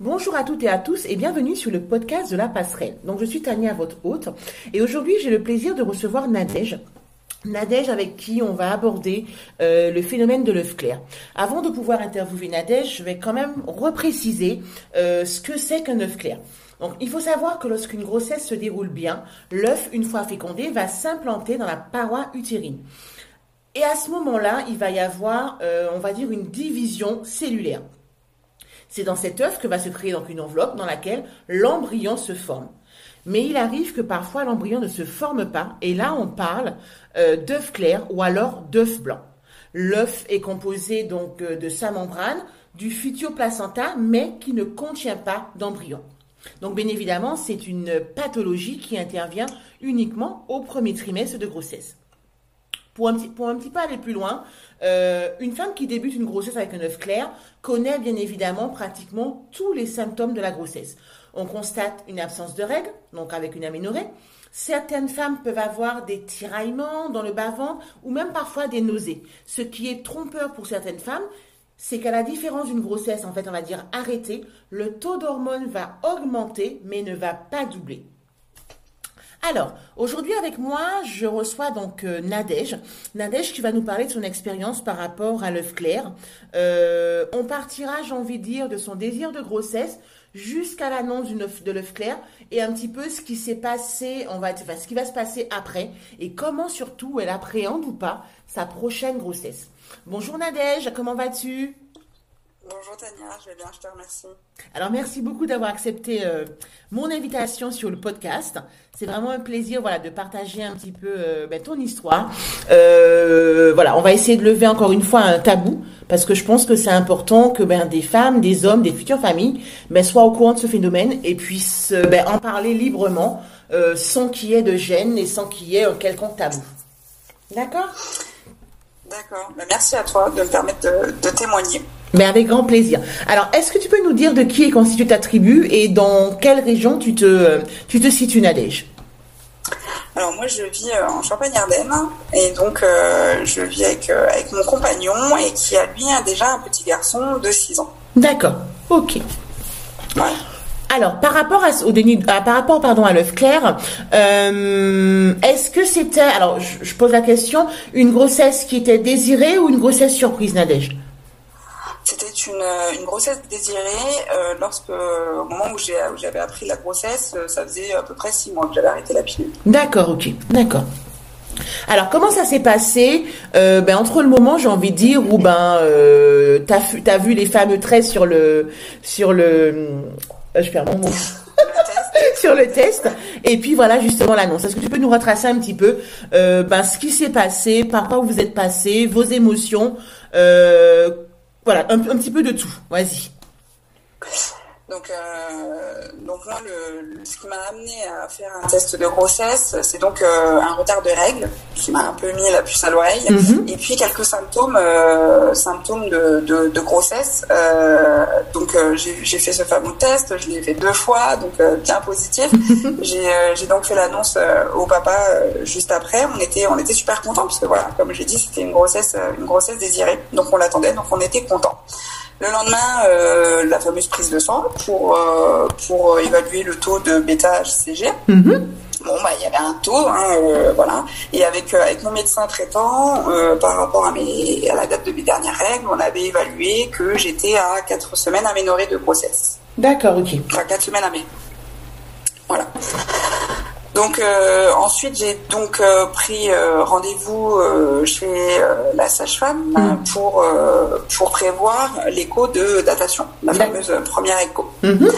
Bonjour à toutes et à tous et bienvenue sur le podcast de la passerelle. Donc je suis Tania, votre hôte, et aujourd'hui j'ai le plaisir de recevoir Nadège. Nadège avec qui on va aborder euh, le phénomène de l'œuf clair. Avant de pouvoir interviewer Nadège, je vais quand même repréciser euh, ce que c'est qu'un œuf clair. Donc, il faut savoir que lorsqu'une grossesse se déroule bien, l'œuf, une fois fécondé, va s'implanter dans la paroi utérine. Et à ce moment-là, il va y avoir, euh, on va dire, une division cellulaire. C'est dans cet œuf que va se créer donc une enveloppe dans laquelle l'embryon se forme. Mais il arrive que parfois l'embryon ne se forme pas, et là on parle euh, d'œuf clair ou alors d'œuf blanc. L'œuf est composé donc euh, de sa membrane, du placenta, mais qui ne contient pas d'embryon. Donc bien évidemment, c'est une pathologie qui intervient uniquement au premier trimestre de grossesse. Pour un, petit, peu aller plus loin, euh, une femme qui débute une grossesse avec un œuf clair connaît bien évidemment pratiquement tous les symptômes de la grossesse. On constate une absence de règles, donc avec une aménorrhée. Certaines femmes peuvent avoir des tiraillements dans le bas-ventre ou même parfois des nausées. Ce qui est trompeur pour certaines femmes, c'est qu'à la différence d'une grossesse, en fait, on va dire arrêtée, le taux d'hormones va augmenter mais ne va pas doubler. Alors, aujourd'hui avec moi, je reçois donc euh, Nadège. Nadège qui va nous parler de son expérience par rapport à l'œuf clair. Euh, on partira, j'ai envie de dire, de son désir de grossesse jusqu'à l'annonce de l'œuf clair et un petit peu ce qui s'est passé, on va ce qui va se passer après et comment surtout elle appréhende ou pas sa prochaine grossesse. Bonjour Nadège, comment vas-tu? Bonjour Tania, je vais bien, je te remercie. Alors merci beaucoup d'avoir accepté euh, mon invitation sur le podcast. C'est vraiment un plaisir voilà, de partager un petit peu euh, ben, ton histoire. Euh, voilà, on va essayer de lever encore une fois un tabou parce que je pense que c'est important que ben, des femmes, des hommes, des futures familles ben, soient au courant de ce phénomène et puissent ben, en parler librement sans qu'il y ait de gêne et sans qu'il y ait un quelconque tabou. D'accord? D'accord. Ben, merci à toi de me permettre de témoigner. Mais avec grand plaisir. Alors, est-ce que tu peux nous dire de qui est constituée ta tribu et dans quelle région tu te, tu te situes, Nadège? Alors moi je vis euh, en Champagne-Ardenne et donc euh, je vis avec, euh, avec mon compagnon et qui a lui déjà un petit garçon de 6 ans. D'accord, ok. Alors, par rapport à, au déni, par rapport pardon à l'œuf clair, est-ce que c'était, alors je, je, pose la question, une grossesse qui était désirée ou une grossesse surprise, Nadège? C'était une, euh, une, grossesse désirée euh, lorsque, au moment où j'avais appris la grossesse, euh, ça faisait à peu près six mois que j'avais arrêté la pilule. D'accord, ok, d'accord. Alors comment ça s'est passé ben, entre le moment j'ai envie de dire où ben euh, t'as as vu les fameux traits sur le sur le je perds mon mot sur le test et puis voilà justement l'annonce. Est-ce que tu peux nous retracer un petit peu ben ce qui s'est passé, par quoi vous êtes passé, vos émotions, voilà, un, petit peu de tout. Vas-y. Donc, euh, donc moi, le, ce qui m'a amené à faire un test de grossesse, c'est donc euh, un retard de règles qui m'a un peu mis la puce à l'oreille, mhm. et puis quelques symptômes, euh, symptômes de, de, de grossesse. Euh, donc euh, j'ai fait ce fameux test, je l'ai fait deux fois, donc bien positif. j'ai donc fait l'annonce au papa juste après. On était on était super contents parce que voilà, comme j'ai dit, c'était une grossesse une grossesse désirée, donc on l'attendait, donc on était contents. Le lendemain, euh, la fameuse prise de sang pour euh, pour évaluer le taux de bêta HCG. Mhm. Bon, bah, il y avait un taux, hein, euh, voilà. Et avec avec mon médecin traitant, par rapport à mes à la date de mes dernières règles, on avait évalué que j'étais à 4 semaines aménorrhée de grossesse. D'accord, ok. Enfin, 4 semaines aménorrhée. Voilà. Donc euh, ensuite j'ai donc euh, pris euh, rendez-vous chez la sage-femme mm. pour pour prévoir l'écho de datation, la fameuse première écho. Mm-hmm.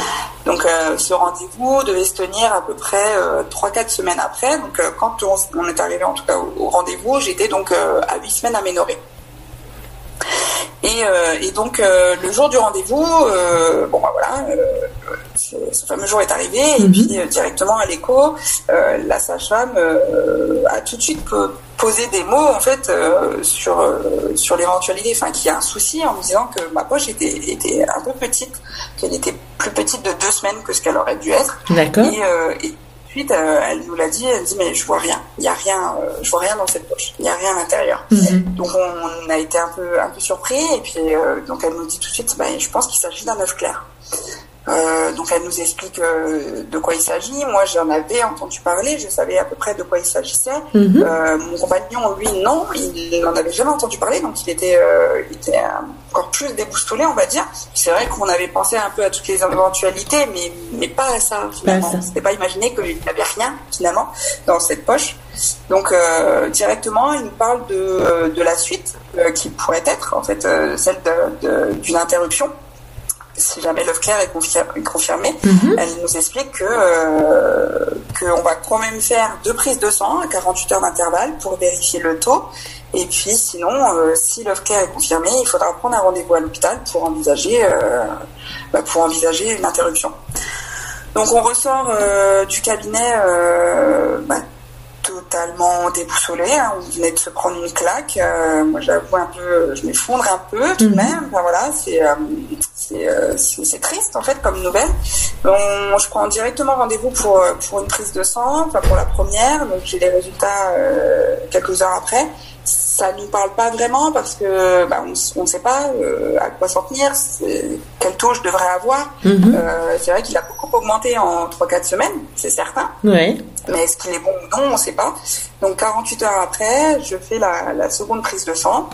Donc ce rendez-vous devait se tenir à peu près 3-4 semaines après. Donc quand on, est arrivé en tout cas au, rendez-vous, j'étais donc à 8 semaines aménorrhée. Et, et donc le jour du rendez-vous, bon bah voilà ce fameux jour est arrivé et mhm. puis euh, directement à l'écho, euh, la sage-femme euh, a tout de suite posé des mots en fait sur sur l'éventualité, enfin qu'il y a un souci en me disant que ma poche était était un peu petite, qu'elle était plus petite de deux semaines que ce qu'elle aurait dû être. D'accord. Et, ensuite, elle nous l'a dit, elle dit mais je vois rien, il y a rien, je vois rien dans cette poche, il y a rien à l'intérieur. Mhm. Donc on, a été un peu un peu surpris et puis donc elle nous dit tout de suite, bah, je pense qu'il s'agit d'un œuf clair. Euh, donc elle nous explique euh, de quoi il s'agit. Moi, j'en avais entendu parler, je savais à peu près de quoi il s'agissait. Mhm. Euh, mon compagnon, lui, non, il n'en avait jamais entendu parler, donc il était, il était encore plus déboustolé, on va dire. C'est vrai qu'on avait pensé un peu à toutes les éventualités, mais, mais pas à ça, finalement. C'était pas imaginé qu'il n'y avait rien, finalement, dans cette poche. Donc, directement, il nous parle de, de la suite, qui pourrait être, en fait, celle d'une interruption si jamais clair est, confirmé, Mhm. elle nous explique que euh, qu'on va quand même faire deux prises de sang à 48 heures d'intervalle pour vérifier le taux. Et puis sinon, euh, si clair est confirmé, il faudra prendre un rendez-vous à l'hôpital pour envisager euh, bah, pour envisager une interruption. Donc on ressort euh, du cabinet euh, bah, totalement déboussolé. Hein. On venait de se prendre une claque. Euh, moi, j'avoue un peu, je m'effondre un peu tout de Mhm. même. Enfin, voilà, c'est euh, c'est euh, c'est triste en fait comme nouvelle. Donc, je prends directement rendez-vous pour euh, pour une prise de sang, enfin pour la première. Donc j'ai les résultats quelques heures après. Ça nous parle pas vraiment parce que bah, on ne sait pas euh, à quoi s'en tenir, quel taux je devrais avoir. Mhm. Euh, c'est vrai qu'il a beaucoup augmenté en 3-4 semaines, c'est certain. Ouais. Mais est-ce qu'il est bon ou non, on ne sait pas. Donc 48 heures après, je fais la, la seconde prise de sang.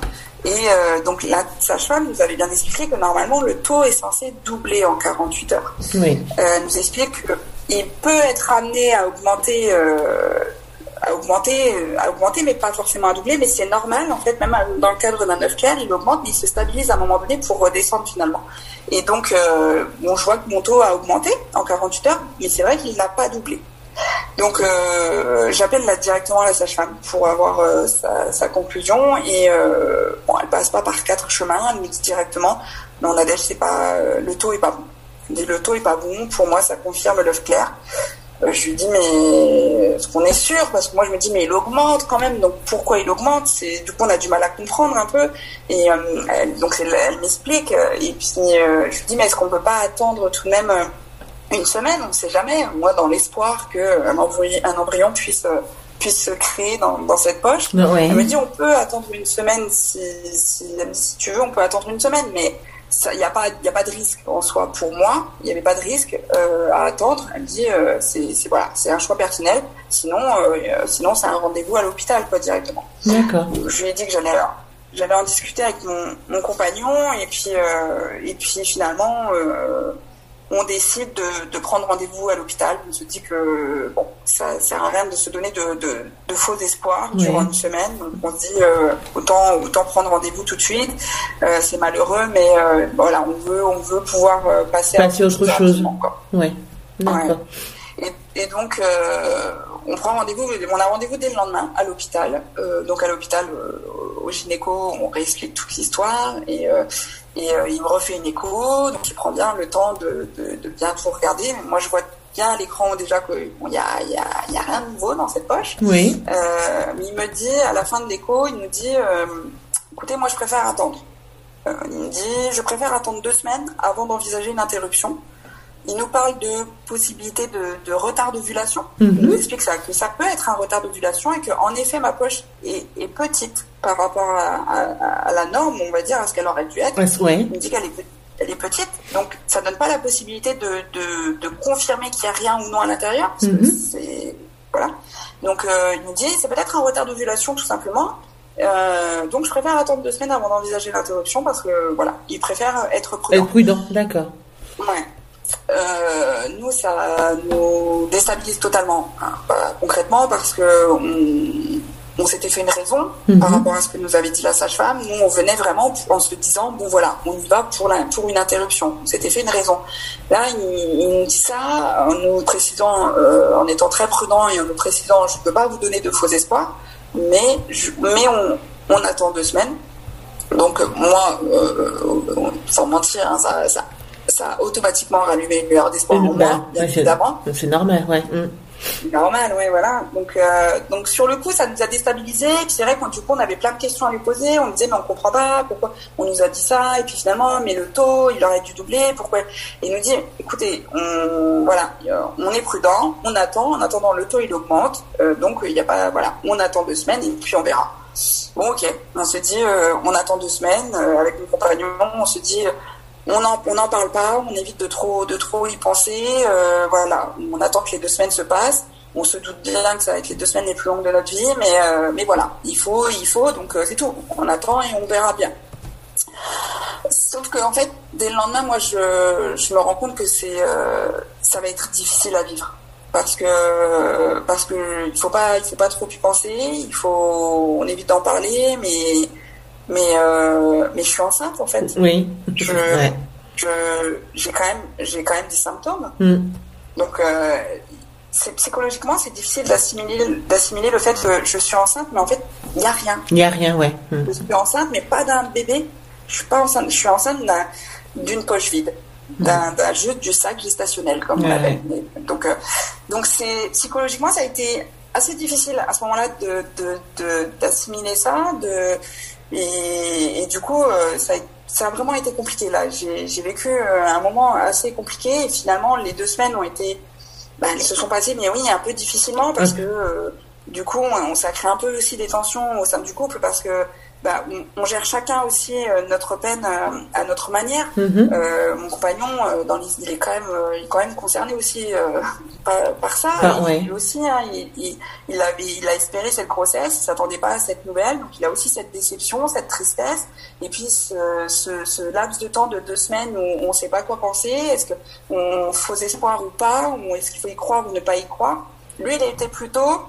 Et euh, donc la sage-femme nous avait bien expliqué que normalement le taux est censé doubler en 48 heures. Oui. Euh, elle nous explique qu'il peut être amené à augmenter, euh, à augmenter, euh, à augmenter, mais pas forcément à doubler. Mais c'est normal en fait, même dans le cadre d'un œuf clair, il augmente, mais il se stabilise à un moment donné pour redescendre finalement. Et donc, euh, bon, je vois que mon taux a augmenté en 48 heures, mais c'est vrai qu'il n'a pas doublé. Donc euh, j'appelle directement la sage-femme pour avoir euh, sa, conclusion et euh, bon elle passe pas par quatre chemins, elle me dit directement non Nadège c'est pas euh, le taux est pas bon. Elle dit le taux est pas bon, pour moi ça confirme l'œuf clair. Euh, je lui dis mais est-ce qu'on est sûr? Parce que moi je me dis mais il augmente quand même donc pourquoi il augmente? C'est du coup on a du mal à comprendre un peu. Et euh, elle, donc elle, elle m'explique euh, et puis euh, je lui dis mais est-ce qu'on peut pas attendre tout de même une semaine, on ne sait jamais. Moi, dans l'espoir qu'un embryon, un embryon puisse, euh, puisse se créer dans, dans cette poche. Elle me dit, on peut attendre une semaine si, si, si tu veux, on peut attendre une semaine, mais il n'y a, pas- y a pas de risque en soi. Pour moi, il n'y avait pas de risque euh, à attendre. Elle me dit, euh, c'est c'est- voilà, c'est un choix personnel. Sinon, euh, sinon c'est un rendez-vous à l'hôpital, quoi, directement. D'accord. Je lui ai dit que j'allais j'allais en discuter avec mon, mon compagnon et puis euh, et puis finalement euh, on décide de, de prendre rendez-vous à l'hôpital. On se dit que bon, ça sert à rien de se donner de, de, de faux espoirs Oui. durant une semaine. On se dit euh, autant autant prendre rendez-vous tout de suite. Euh, c'est malheureux, mais euh, voilà, on veut on veut pouvoir euh, passer, Passer à autre chose. quoi. Ouais. Et, et donc, euh, on prend rendez-vous, on a rendez-vous dès le lendemain à l'hôpital. Euh, donc, à l'hôpital, euh, au gynéco, on réexplique toute l'histoire et, euh, et euh, il me refait une écho. Donc, il prend bien le temps de, de, de bien tout regarder. Moi, je vois bien à l'écran déjà qu'il bon, y, a, y, a, y a rien de nouveau dans cette poche. Oui. Euh, mais il me dit, à la fin de l'écho, il nous dit euh, écoutez, moi je préfère attendre. Il me dit je préfère attendre deux semaines avant d'envisager une interruption. Il nous parle de possibilité de, de retard d'ovulation. Mhm. Il nous explique ça, que ça peut être un retard d'ovulation et que en effet ma poche est, est petite par rapport à, à- à la norme, on va dire, à ce qu'elle aurait dû être. Ouais. Il me dit qu'elle est, pe- elle est petite, donc ça donne pas la possibilité de, de, de confirmer qu'il y a rien ou non à l'intérieur. c'est voilà. Donc euh, il me dit c'est peut-être un retard d'ovulation tout simplement. Euh, donc je préfère attendre deux semaines avant d'envisager l'interruption parce que voilà, il préfère être prudent. Être prudent, d'accord. Ouais. Euh, nous, ça nous déstabilise totalement, hein, bah, concrètement, parce que on, on s'était fait une raison Mhm. par rapport à ce que nous avait dit la sage-femme. Nous, on venait vraiment en se disant, bon voilà, on y va pour, la, pour une interruption. On s'était fait une raison. Là, il, il nous dit ça en nous précisant, euh, en étant très prudent et en nous précisant, je ne peux pas vous donner de faux espoirs, mais, je, mais on, on attend deux semaines. Donc moi, euh, euh, sans mentir, hein, ça, ça, ça a automatiquement rallumé une lueur d'espoir en moi, bien évidemment. c'est normal, ouais. Mm. Normal, ouais, voilà. Donc, euh, donc sur le coup, ça nous a puis c'est vrai qu'on du coup, on avait plein de questions à lui poser. On disait, mais on comprend pas pourquoi on nous a dit ça? Et puis finalement, mais le taux, il aurait dû doubler. Pourquoi? Et il nous dit, écoutez, on, voilà, euh, on est prudent, on attend. En attendant, le taux il augmente. Euh, donc il y a pas, voilà, on attend deux semaines et puis on verra. Bon, ok. On se dit, euh, on attend deux semaines euh, avec mon compagnon. On se dit, on n'en on en parle pas, on évite de trop, de trop y penser. Euh, voilà, on attend que les deux semaines se passent. On se doute bien que ça va être les deux semaines les plus longues de notre vie, mais, euh, mais voilà, il faut, il faut, donc euh, c'est tout. On attend et on verra bien. Sauf que en fait, dès le lendemain, moi, je, je me rends compte que c'est, ça va être difficile à vivre parce que parce que il faut pas, il faut pas trop y penser. Il faut, on évite d'en parler, mais mais euh, mais je suis enceinte en fait. Oui. Je, je j'ai quand même j'ai quand même des symptômes. Mm. Donc euh, psychologiquement c'est difficile d'assimiler d'assimiler le fait que je suis enceinte, mais en fait il y a rien. Il y a rien, ouais. Mm. Je suis enceinte, mais pas d'un bébé. Je suis pas enceinte. Je suis enceinte d'une poche vide. D'un, mm. juste du sac gestationnel comme on l'appelle. Donc euh, donc c'est psychologiquement ça a été assez difficile à ce moment-là de, de, d'assimiler ça, de et, et, du coup, euh, ça, a, ça, a, vraiment été compliqué là. J'ai vécu euh, un moment assez compliqué et finalement les deux semaines ont été, bah, elles se sont passées, mais oui, un peu difficilement parce que euh, du coup, on, ça crée un peu aussi des tensions au sein du couple parce que bah, on, gère chacun aussi euh, notre peine euh, à notre manière. Mhm. Euh, mon compagnon, dans il est quand même, il est quand même concerné aussi par, par, ça. Il aussi, hein, il, il, il, avait, il a espéré cette grossesse, il s'attendait pas à cette nouvelle, donc il a aussi cette déception, cette tristesse, et puis ce, ce, ce laps de temps de deux semaines où on ne sait pas quoi penser. Est-ce qu'on faut espoir ou pas, ou est-ce qu'il faut y croire ou ne pas y croire Lui, il était plutôt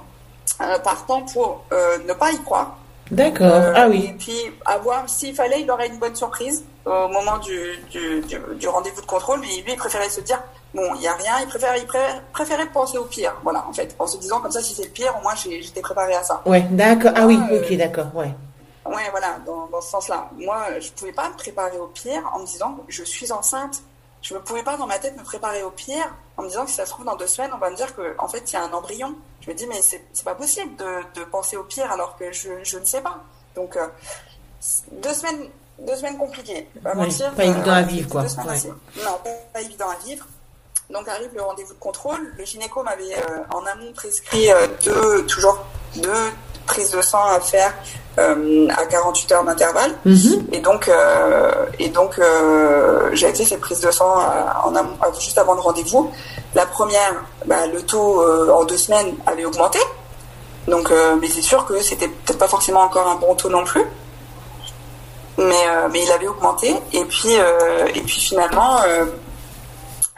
partant pour ne pas y croire D'accord. Euh, ah oui. Et puis, à voir s'il fallait, il aurait une bonne surprise au moment du, du, du, rendez-vous de contrôle. Mais lui, il préférait se dire, bon, il n'y a rien. Il préférait, il préférait, penser au pire. Voilà, en fait. En se disant, comme ça, si c'est le pire, au moins, j'étais préparé à ça. Ouais, d'accord. Ah oui, ok, d'accord, ouais. Ouais, voilà, dans, dans ce sens-là. Moi, je pouvais pas me préparer au pire en me disant, je suis enceinte je ne pouvais pas dans ma tête me préparer au pire en me disant que si ça se trouve dans deux semaines, on va me dire qu'en en fait, il y a un embryon. Je me dis, mais c'est pas possible de, de, penser au pire alors que je, je ne sais pas. Donc, euh, deux semaines, deux semaines compliquées. Pas, mentir, pas évident à vivre, quoi. Non, pas, évident à vivre. Donc arrive le rendez-vous de contrôle. Le gynéco m'avait euh, en amont prescrit euh, deux, toujours deux prises de sang à faire euh, à 48 heures d'intervalle. Mhm. Et donc, euh, et donc euh, j'ai fait ces prises de sang en, juste avant le rendez-vous. La première, bah, le taux en deux semaines avait augmenté. Donc, mais c'est sûr que c'était peut-être pas forcément encore un bon taux non plus. Mais, mais il avait augmenté. Et puis, et puis finalement,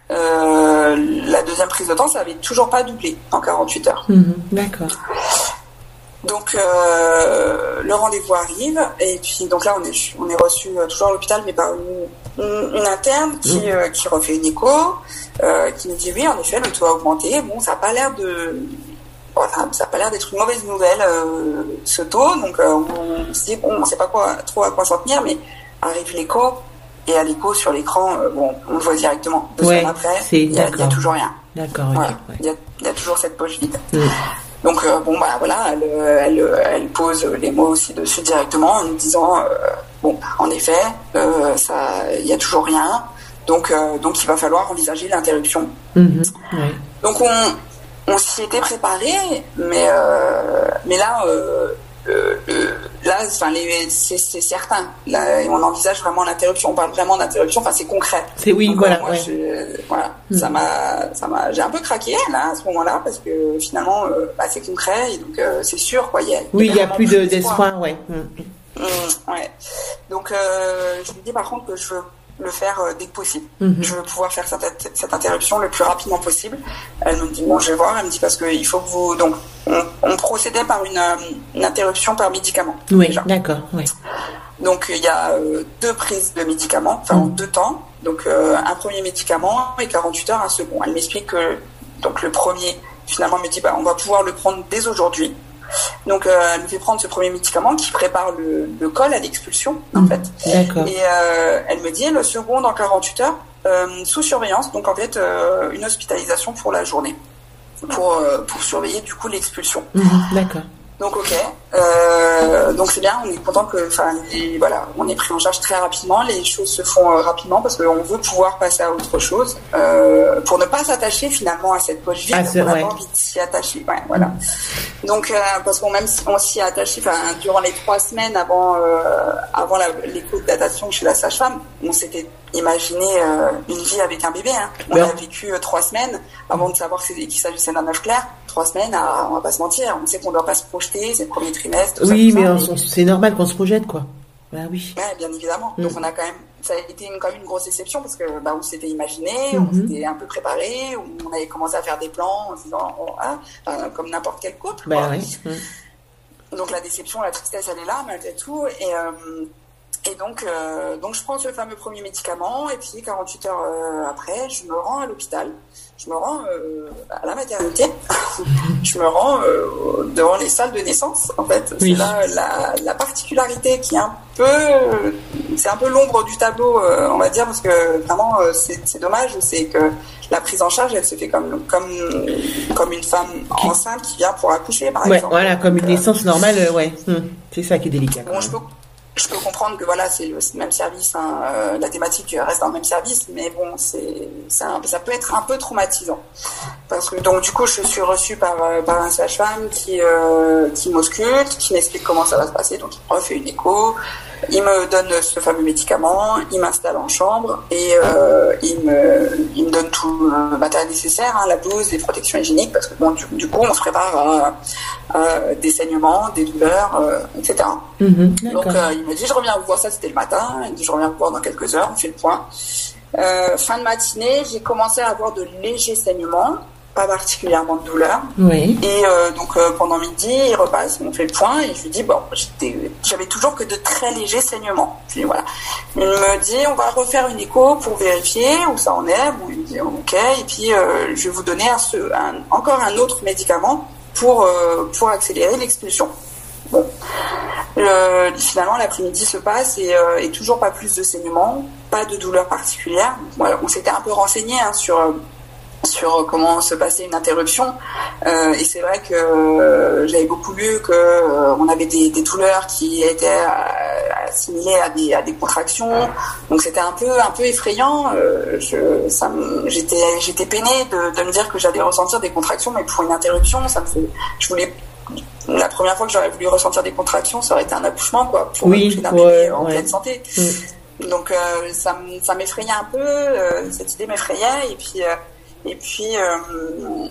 la deuxième prise de temps, ça avait toujours pas doublé en 48 heures. Mhm. D'accord. Donc euh, le rendez-vous arrive et puis donc là on est on est reçu euh, toujours à l'hôpital mais par une, une, interne qui mmh. euh, qui refait une écho euh, qui nous dit oui en effet le taux a augmenté. Bon ça a pas l'air de voilà, ça a pas l'air d'être une mauvaise nouvelle euh, ce taux. Donc euh, on, se dit bon on sait pas quoi trop à quoi s'en tenir mais arrive l'écho et à l'écho sur l'écran bon on le voit directement. Deux ouais, après il y, a toujours rien. D'accord il y, a, y, a, toujours cette poche vide. Mmh. Donc euh, bon bah voilà, elle, elle, elle, pose les mots aussi dessus directement en nous disant euh, bon en effet euh, ça il y a toujours rien, donc donc il va falloir envisager l'interruption. Mhm. Donc on on s'y était préparé, mais mais là là, enfin, c'est certain. Là, on envisage vraiment l'interruption. On parle vraiment d'interruption. Enfin, c'est concret. C'est oui, voilà. Moi, voilà. Mm. Ça m'a, ça m'a, j'ai un peu craqué là à ce moment-là parce que finalement, euh, bah, c'est concret et donc euh, c'est sûr quoi. Y a, oui, il y a plus d'espoir, ouais. Mm. Mm, ouais. Donc, euh, je lui dis par contre que je veux le faire euh, dès que possible. Mhm. Je veux pouvoir faire cette, cette, interruption le plus rapidement possible. Elle me dit bon, je vais voir. Elle me dit parce qu'il faut que vous donc on, procédait par une, euh, une, interruption par médicament. Oui, d'accord. Oui. Donc il y a euh, deux prises de médicaments, enfin en mhm. deux temps. Donc un premier médicament et 48 heures un second. Elle m'explique que donc le premier finalement me dit bah on va pouvoir le prendre dès aujourd'hui. Donc, euh, elle me fait prendre ce premier médicament qui prépare le, col à l'expulsion, en mmh. fait. Et euh, elle me dit le second dans 48 heures, euh, sous surveillance, donc en fait, une hospitalisation pour la journée, pour, pour surveiller du coup l'expulsion. Mmh, d'accord. Donc ok. euh, donc c'est bien, on est content que, enfin, voilà, on est pris en charge très rapidement, les choses se font euh, rapidement parce qu'on veut pouvoir passer à autre chose, euh, pour ne pas s'attacher finalement à cette poche vide, ah, on a envie de s'y attacher, ouais, voilà. Mm. Donc parce qu'on même on s'y est attaché, enfin, durant les trois semaines avant avant l'écho de datation chez la sage-femme, on s'était imaginé une vie avec un bébé. Hein. On a vécu trois semaines avant de savoir qu'il s'agissait d'un œuf clair trois semaines, à, on va pas se mentir, on sait qu'on doit pas se projeter, c'est le premier trimestre. oui, mais c'est normal qu'on se projette, quoi. Bah oui. Ouais, bien évidemment. Donc mm. on a quand même, ça a été une, quand même une grosse exception parce que bah, on s'était imaginé, on mm-hmm. s'était un peu préparé, on avait commencé à faire des plans en disant, oh, ah, comme n'importe quel couple. Bah, oui. Mm. Donc la déception, la tristesse, elle est là malgré tout. Et, euh, et donc, euh, donc je prends ce fameux premier médicament et puis 48 heures euh, après, je me rends à l'hôpital je me rends euh, à la maternité, je me rends euh, devant les salles de naissance. En fait, c'est là la, la, particularité qui est un peu, c'est un peu l'ombre du tableau, euh, on va dire, parce que vraiment c'est dommage, c'est que la prise en charge, elle se fait comme comme comme une femme enceinte qui vient pour accoucher, par ouais, exemple. Voilà, comme une naissance normale, ouais. Hmm. C'est ça qui est délicat. Bon, je peux je peux comprendre que voilà, c'est le, même service, hein, euh, la thématique reste dans le même service, mais bon, c'est ça, peut être un peu traumatisant. Parce que donc du coup, je suis reçue par, euh, par un sage-femme qui euh, qui m'ausculte, qui m'explique comment ça va se passer, donc il refait une écho, il me donne ce fameux médicament, il m'installe en chambre et euh, il, me, il me donne tout le matériel nécessaire, hein, la blouse, les protections hygiéniques, parce que bon, du, coup, on se prépare à, des saignements, des douleurs, euh, etc. Mhm, Donc, euh, il me dit, je reviens vous voir, ça c'était le matin, il me dit, je reviens vous voir dans quelques heures, on fait le point. fin de matinée, j'ai commencé à avoir de légers saignements pas particulièrement de douleur. Oui. Et euh, donc euh, pendant midi, il repasse, on fait le point et je lui dis bon, j'avais toujours que de très légers saignements. Puis voilà, il me dit on va refaire une écho pour vérifier où ça en est. Bon, il me dit ok et puis euh, je vais vous donner un, encore un autre médicament pour pour accélérer l'expulsion. Bon, finalement l'après-midi se passe et, et, toujours pas plus de saignements, pas de douleur particulière. Voilà, on s'était un peu renseigné hein, sur sur comment se passait une interruption. Euh, et c'est vrai que euh, j'avais beaucoup lu que euh, on avait des, des, douleurs qui étaient euh, assimilées à des, à des contractions. Donc c'était un peu un peu effrayant. j'étais j'étais peinée de, de, me dire que j'allais ressentir des contractions, mais pour une interruption, ça me fait. Je voulais la première fois que j'aurais voulu ressentir des contractions, ça aurait été un accouchement, quoi, pour oui, d'un bébé en pleine santé. Mm. Donc ça, ça m'effrayait un peu, cette idée m'effrayait, et puis et puis, euh,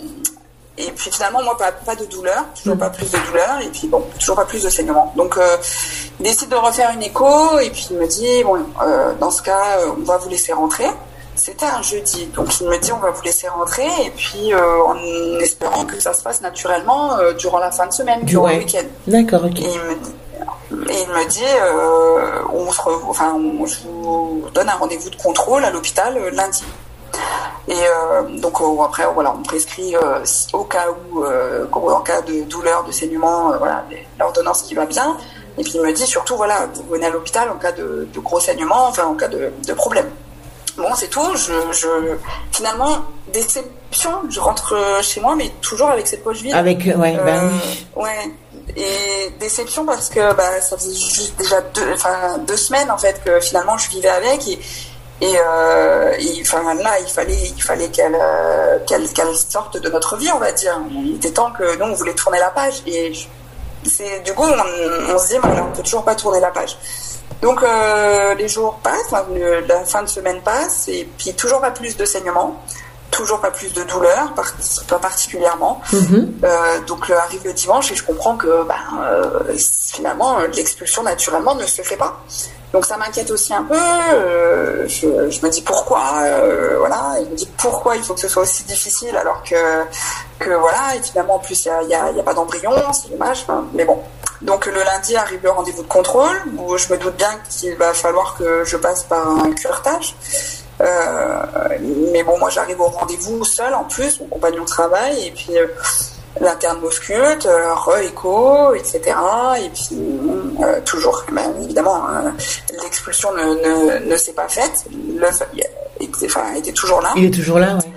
et puis finalement, moi, pas, pas de douleur, toujours mm. pas plus de douleur, et puis bon, toujours pas plus de saignement. Donc, euh, il décide de refaire une écho, et puis il me dit, bon, euh, dans ce cas, on va vous laisser rentrer. C'était un jeudi, donc il me dit on va vous laisser rentrer et puis en espérant que ça se passe naturellement durant la fin de semaine, durant le week-end. D'accord, ok. Et il me, et il me dit on se enfin, on, je vous donne un rendez-vous de contrôle à l'hôpital lundi. Et euh, donc euh, après, voilà, on prescrit euh, au cas où, en cas de douleur, de saignement, voilà, l'ordonnance qui va bien. Et puis il me dit surtout, voilà, vous venez à l'hôpital en cas de, gros saignement, enfin en cas de, problème. Bon, c'est tout. Je, je, finalement, déception. Je rentre chez moi, mais toujours avec cette poche vide. Avec, ouais, ben oui. Ouais. Et déception parce que bah, ça faisait juste déjà deux, enfin, deux semaines en fait que finalement je vivais avec et, et, euh, enfin là, il fallait, il fallait qu'elle, euh, qu'elle, qu'elle sorte de notre vie, on va dire. Il était temps que nous, on voulait tourner la page. Et c'est du coup, on, on se dit, voilà, on peut toujours pas tourner la page. Donc euh, les jours passent, la fin de semaine passe, et puis toujours pas plus de saignement, toujours pas plus de douleur, pas particulièrement. Mm-hmm. euh, donc arrive le dimanche et je comprends que ben, euh, finalement l'expulsion naturellement ne se fait pas. Donc ça m'inquiète aussi un peu. Euh, je, me dis pourquoi, euh, voilà. je me dis pourquoi il faut que ce soit aussi difficile alors que que voilà. Et finalement en plus il y a, y a, pas d'embryon, c'est dommage. mais bon. Donc le lundi arrive le rendez-vous de contrôle où je me doute bien qu'il va falloir que je passe par un curetage. Euh, mais bon, moi j'arrive au rendez-vous seul en plus, mon compagnon travaille et puis l'interne m'ausculte, euh, re-écho, etc. Et puis euh, toujours, ben, évidemment, hein, l'expulsion ne, ne, ne s'est pas faite. L'œuf enfin, était toujours là. Il est toujours là, oui.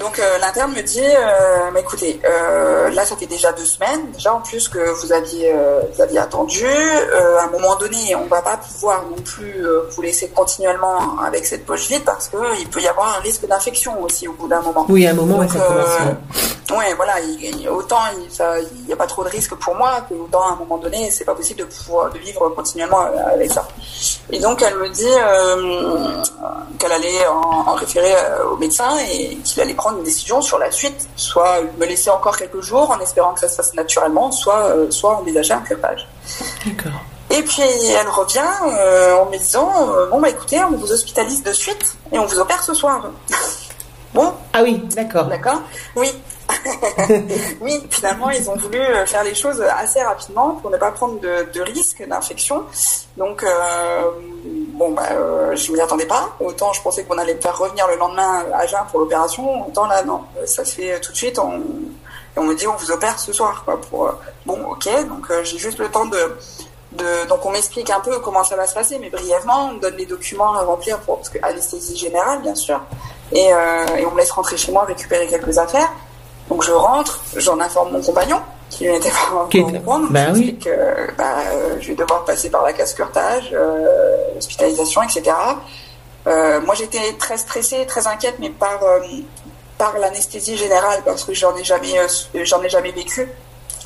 Donc euh, l'interne me dit, euh, mais écoutez, euh, là ça fait déjà deux semaines, déjà en plus que vous aviez, vous aviez attendu. À un moment donné, on va pas pouvoir non plus vous laisser continuellement avec cette poche vide parce que il peut y avoir un risque d'infection aussi au bout d'un moment. Oui, à un moment, Donc, ça commence. ouais, voilà, il- il- autant il n'y a pas trop de risque pour moi que autant à un moment donné, c'est pas possible de pouvoir de vivre continuellement avec ça. Et donc elle me dit qu'elle allait en, en référer au médecin et qu'il allait prendre une décision sur la suite, soit me laisser encore quelques jours en espérant que ça se fasse naturellement, soit euh, soit envisager un. D'accord. Et puis elle revient euh, en me disant euh, bon bah écoutez, on vous hospitalise de suite et on vous opère ce soir. bon, Ah oui, d'accord. D'accord Oui. oui, finalement, ils ont voulu euh, faire les choses assez rapidement pour ne pas prendre de, risque d'infection. Donc, euh, bon, bah, euh, je ne m'y attendais pas. Autant je pensais qu'on allait me faire revenir le lendemain à Jeun pour l'opération, autant là, non. Ça se fait tout de suite. On, et on me dit, on vous opère ce soir. Bon, ok, donc j'ai juste le temps de... Donc on m'explique un peu comment ça va se passer, mais brièvement, on me donne les documents à remplir pour parce que anesthésie générale, bien sûr, et on me laisse rentrer chez moi récupérer quelques affaires. Donc je rentre, j'en informe mon compagnon qui n'était pas encore au courant. Donc bah je oui. que bah, euh, je vais devoir passer par la casse-curtage, euh, hospitalisation, etc. Euh, moi j'étais très stressée, très inquiète, mais par euh, par l'anesthésie générale parce que j'en ai jamais j'en ai jamais vécu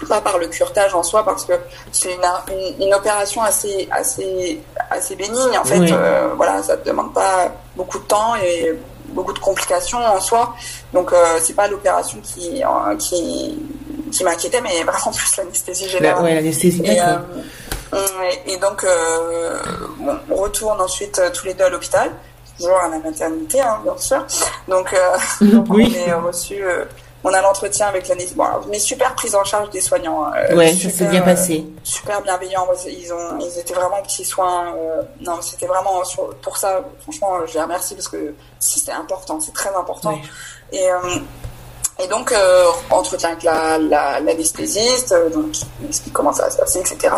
pas par le curetage en soi parce que c'est une, une, une opération assez assez assez bénigne en fait Oui. Voilà ça ne demande pas beaucoup de temps et beaucoup de complications en soi donc euh, c'est pas l'opération qui euh, qui qui m'inquiétait mais vraiment plus l'anesthésie La- générale ouais, l'anesthésie, et, d'accord. euh, et, et donc, euh, bon, on retourne ensuite tous les deux à l'hôpital, toujours à la maternité, hein, bien sûr. Donc, euh, donc Oui. on est reçu, euh, on a l'entretien avec l'anesthésie. Bon, mais super prise en charge des soignants. hein, euh, ouais, ça super, s'est bien euh, passé. super bienveillants. Moi, Ils ont, ils étaient vraiment petits soins. euh, non, c'était vraiment sur- pour ça. Franchement, je les remercie parce que c'est important, c'est très important. Ouais. Et, euh, et donc, euh, entretien avec la, la, l'anesthésiste, euh, donc qui m'explique comment ça va se passer, etc.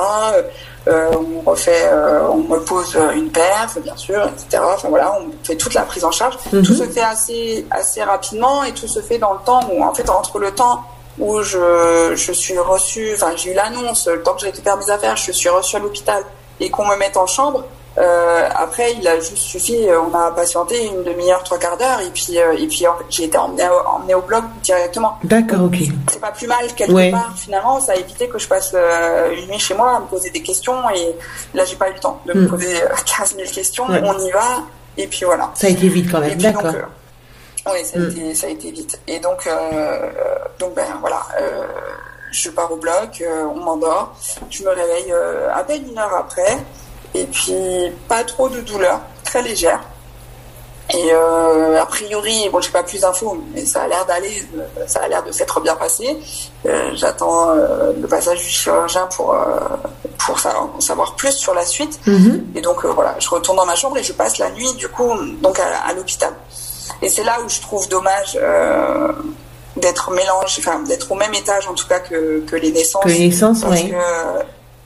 Euh, on refait, euh, on me pose une perf, bien sûr, etc. Enfin voilà, on fait toute la prise en charge. Mhm. Tout se fait assez, assez rapidement et tout se fait dans le temps où, en fait, entre le temps où je, je suis reçue, enfin j'ai eu l'annonce, le temps que j'ai récupéré mes affaires, je suis reçue à l'hôpital et qu'on me mette en chambre. Euh, après, il a juste suffi, euh, on a patienté une demi-heure, trois quarts d'heure, et puis euh, et puis en fait, j'ai été emmenée, au- emmenée au bloc directement. D'accord, ok. C'est pas plus mal quelque Ouais. part. Finalement, ça a évité que je passe euh, une nuit chez moi à me poser des questions, et là j'ai pas eu le temps de me Mm. poser euh, 15 000 questions. Ouais. On y va, et puis voilà. Ça a été vite quand même, d'accord. euh, oui, ça, a Mm. été, ça a été vite. Et donc, euh, donc ben voilà, euh, je pars au bloc, euh, on m'endort, je me réveille euh, à peine une heure après, et puis pas trop de douleur, très légère. Et euh, a priori, bon, j'ai pas plus d'infos, mais ça a l'air d'aller, ça a l'air de s'être bien passé. Euh, J'attends euh, le passage du chirurgien pour euh, pour savoir plus sur la suite. Mhm. Et donc euh, voilà, je retourne dans ma chambre et je passe la nuit du coup donc à, à l'hôpital. Et c'est là où je trouve dommage euh, d'être mélangé, enfin d'être au même étage en tout cas que, que les naissances. Que les naissances, parce oui. que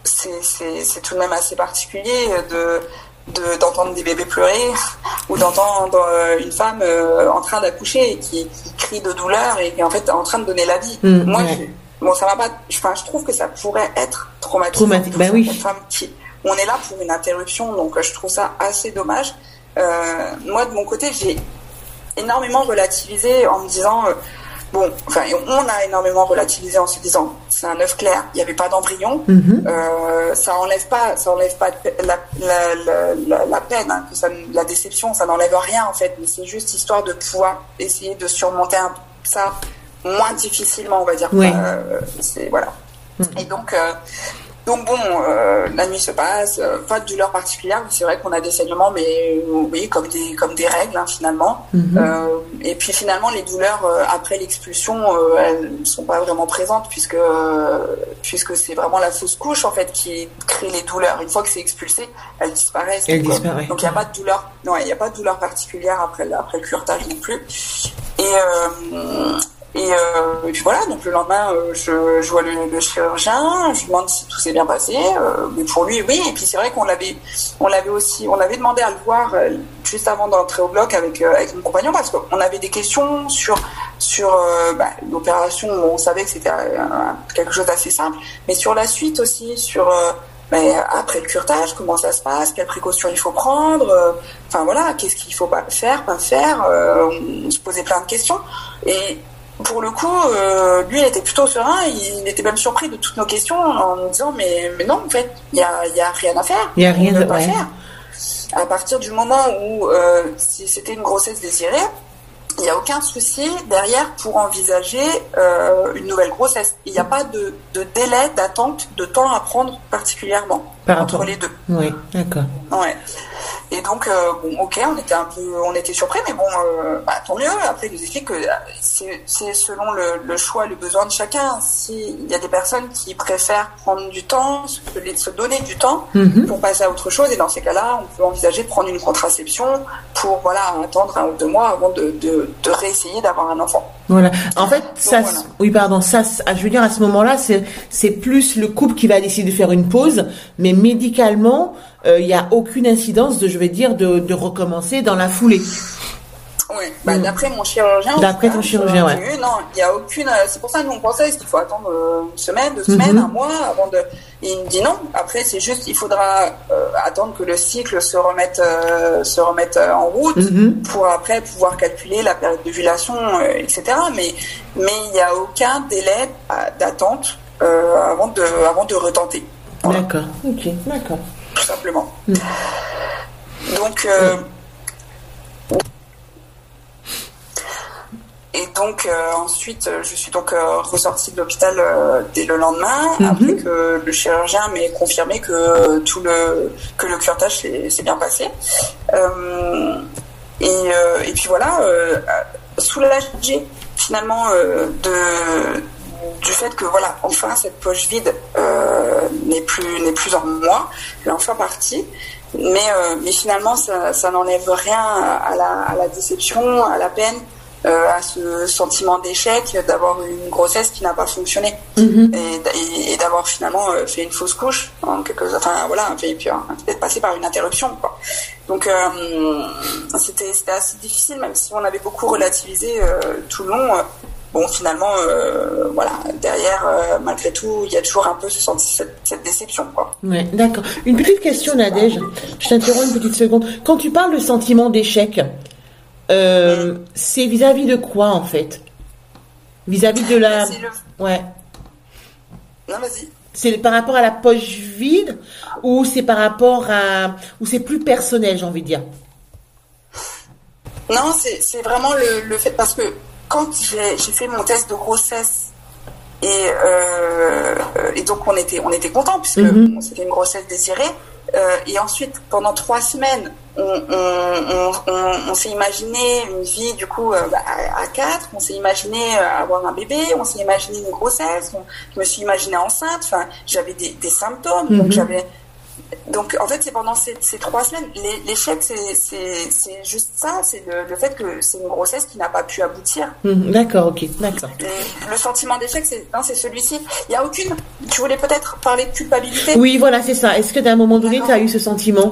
c'est tout de même assez particulier de de- d'entendre des bébés pleurer ou d'entendre euh, une femme euh, en train d'accoucher et qui, qui crie de douleur et qui est en fait en train de donner la vie. Mm, Moi, ouais. je- bon, ça va pas. Enfin, je trouve que ça pourrait être traumatique. Traumatique, pour bah oui. femmes qui, on est là pour une interruption, donc je trouve ça assez dommage. Euh, moi, de mon côté, j'ai énormément relativisé en me disant, euh, bon, enfin, on a énormément relativisé en se disant, c'est un œuf clair, il n'y avait pas d'embryon, Mhm. euh, ça enlève pas, ça enlève pas la, la, la, la, la peine, hein, que ça, la déception, ça n'enlève rien en fait, mais c'est juste histoire de pouvoir essayer de surmonter un- ça moins difficilement, on va dire. Oui. Euh, c'est voilà. Et donc, euh, donc bon, euh, la nuit se passe, euh, pas de douleur particulière. C'est vrai qu'on a des saignements, mais euh, oui, comme des comme des règles hein, finalement. Euh, et puis finalement, les douleurs euh, après l'expulsion, euh, elles ne sont pas vraiment présentes puisque euh, puisque c'est vraiment la fausse couche en fait qui crée les douleurs. Une fois que c'est expulsé, elles disparaissent. Elles Donc, disparaissent. Donc il n'y a pas de douleur. Non, il n'y a pas de douleur particulière après le, après le curetage non plus. Et euh, et, euh, et puis voilà, donc le lendemain, euh, je, je vois le, le chirurgien, je lui demande si tout s'est bien passé. euh, mais pour lui, oui. Et puis c'est vrai qu'on l'avait, on l'avait aussi, on avait demandé à le voir euh, juste avant d'entrer au bloc avec euh, avec mon compagnon parce qu'on avait des questions sur sur bah, l'opération, on savait que c'était quelque chose d'assez simple, mais sur la suite aussi, sur mais après le curtage, comment ça se passe, quelles précautions il faut prendre, enfin voilà, qu'est-ce qu'il faut pas faire, pas faire, on se posait plein de questions et pour le coup, euh, lui, il était plutôt serein. Il, était même surpris de toutes nos questions en nous disant mais, mais non, en fait, il n'y a, y a rien à faire. Il n'y a rien à faire. À partir du moment où euh, si c'était une grossesse désirée, il n'y a aucun souci derrière pour envisager euh, une nouvelle grossesse. Il n'y a pas de, de délai d'attente, de temps à prendre particulièrement Par entre les deux. Oui, d'accord. Ouais. Et donc, euh, bon, ok, on était un peu, on était surpris, mais bon, euh, bah, tant mieux. Après, il nous explique que c'est selon le, le, choix, le besoin de chacun. S'il y a des personnes qui préfèrent prendre du temps, se, se donner du temps Mhm. pour passer à autre chose, et dans ces cas-là, on peut envisager de prendre une contraception pour, voilà, attendre un ou deux mois avant de, de, de réessayer d'avoir un enfant. Voilà. En fait, ça, voilà. oui, pardon, ça, je veux dire, à ce moment-là, c'est, c'est plus le couple qui va décider de faire une pause, mais médicalement, euh, il n'y a aucune incidence de, je vais dire, de, de recommencer dans la foulée. Oui, bah, Mm. d'après mon chirurgien. D'après ton chirurgien, ouais. Non, il n'y a aucune. euh, C'est pour ça que nous on pensait qu'il faut attendre euh, une semaine, deux Mhm. semaines, un mois avant de. Et il me dit non. Après, c'est juste, il faudra euh, attendre que le cycle se remette, euh, se remette euh, en route Mhm. pour après pouvoir calculer la période d'ovulation, etc. Mais mais il n'y a aucun délai d'attente avant de avant de retenter. Voilà, D'accord. Ok, d'accord. tout simplement. Mm. Donc. euh, Et donc euh, ensuite, euh, je suis donc euh, ressortie de l'hôpital euh, dès le lendemain, Mhm. après que le chirurgien m'ait confirmé que tout le que le curetage s'est bien passé. Et, et puis voilà, soulagée finalement de du fait que voilà enfin cette poche vide n'est plus n'est plus en moi, elle est enfin partie. Mais mais finalement ça, ça n'enlève rien à la, à la déception, à la peine à ce sentiment d'échec d'avoir une grossesse qui n'a pas fonctionné Mhm. et, et- et d'avoir finalement euh, fait une fausse couche en quelque enfin voilà et puis hein, d'être passé par une interruption quoi donc euh, c'était c'était assez difficile même si on avait beaucoup relativisé euh, tout le long euh, bon finalement euh, voilà derrière euh, malgré tout il y a toujours un peu ce senti- cette, cette déception quoi Ouais, d'accord. Une petite question, Nadège. Je t'interromps une petite seconde. Quand tu parles de sentiment d'échec, euh, c'est vis-à-vis de quoi, en fait? Vis-à-vis de la... C'est le- Ouais. non vas-y C'est par rapport à la poche vide ou c'est par rapport à... ou c'est plus personnel, j'ai envie de dire? Non, c'est c'est vraiment le, le fait parce que quand j'ai j'ai fait mon test de grossesse et, euh, et donc on était on était content puisque Mhm. c'était une grossesse désirée Euh, et ensuite pendant trois semaines on, on, on, on- s'est imaginé une vie du coup euh, bah, à, à quatre. On s'est imaginé euh, avoir un bébé. On s'est imaginé une grossesse. On- je me suis imaginé enceinte. Enfin j'avais des, des symptômes. Mhm. donc j'avais donc en fait c'est pendant ces, ces trois semaines. L'é- l'échec c'est juste ça. C'est le, le fait que c'est une grossesse qui n'a pas pu aboutir. Mhm, D'accord, ok, d'accord. Le sentiment d'échec c'est celui-ci. Il y a aucune tu voulais peut-être parler de culpabilité? Oui, voilà, c'est ça. Est-ce que d'un moment donné, tu as eu ce sentiment?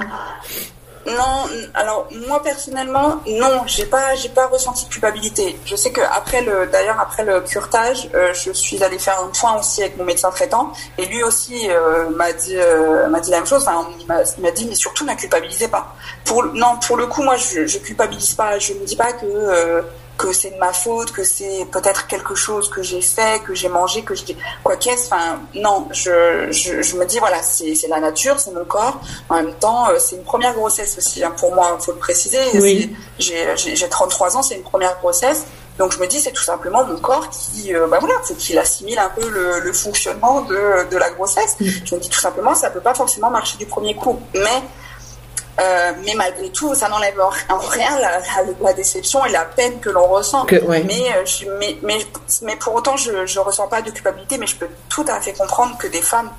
Non, alors moi personnellement, non, j'ai pas, j'ai pas ressenti de culpabilité. Je sais que après le, d'ailleurs après le curtage, euh, je suis allée faire un point aussi avec mon médecin traitant, et lui aussi euh, m'a dit, euh, m'a dit la même chose. Enfin, il m'a, il m'a dit mais surtout ne culpabilisez pas. Pour non, pour le coup, moi je, je culpabilise pas. Je me dis pas que euh, que c'est de ma faute, que c'est peut-être quelque chose que j'ai fait, que j'ai mangé, que j'ai quoi qu'est-ce. Enfin, non, je, je, je me dis voilà, c'est c'est la nature, c'est mon corps. En même temps, euh, c'est une première grossesse aussi. hein, pour moi, faut le préciser. Oui. J'ai j'ai- j'ai 33 ans, c'est une première grossesse. Donc je me dis c'est tout simplement mon corps qui, euh, bah voilà, faut qu'il assimile un peu le, le fonctionnement de, de la grossesse. Je me dis tout simplement ça peut pas forcément marcher du premier coup, mais euh, mais malgré tout, ça n'enlève en rien la, la, la déception et la peine que l'on ressent. Que- ouais. Mais, euh, je, mais, mais, mais pour autant, je je ressens pas de culpabilité, mais je peux tout à fait comprendre que des femmes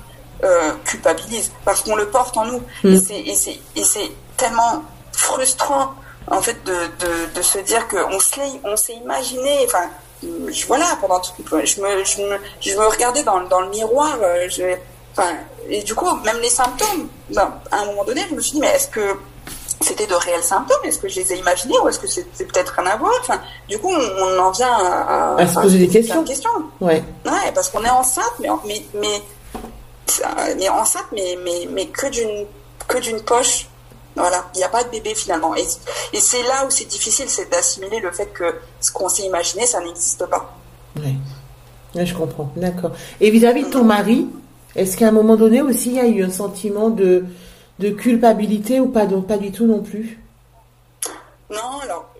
euh, culpabilisent parce qu'on le porte en nous. Mm. Et c'est- Et c'est et c'est tellement frustrant en fait de, de, de se dire qu'on s'est on s'est imaginé. Enfin, je, voilà, pendant tout, je me je me je me regardais dans dans le miroir. euh, Je, enfin, et du coup, même les symptômes. ben, à un moment donné, je me suis dit mais est-ce que c'était de réels symptômes? Est-ce que je les ai imaginés? Ou est-ce que c'est peut-être rien à voir? Enfin, Du coup, on, en vient à, à, se poser des questions. Ouais. ouais, parce qu'on est enceinte, mais, mais, mais, mais enceinte, mais, mais, mais que d'une que d'une poche. Voilà, il n'y a pas de bébé finalement. Et, et c'est là où c'est difficile, c'est d'assimiler le fait que ce qu'on s'est imaginé, ça n'existe pas. Oui, je comprends, d'accord. Et vis-à-vis de ton mari, est-ce qu'à un moment donné aussi, il y a eu un sentiment de, de culpabilité ou pas, donc pas du tout non plus? Non, alors,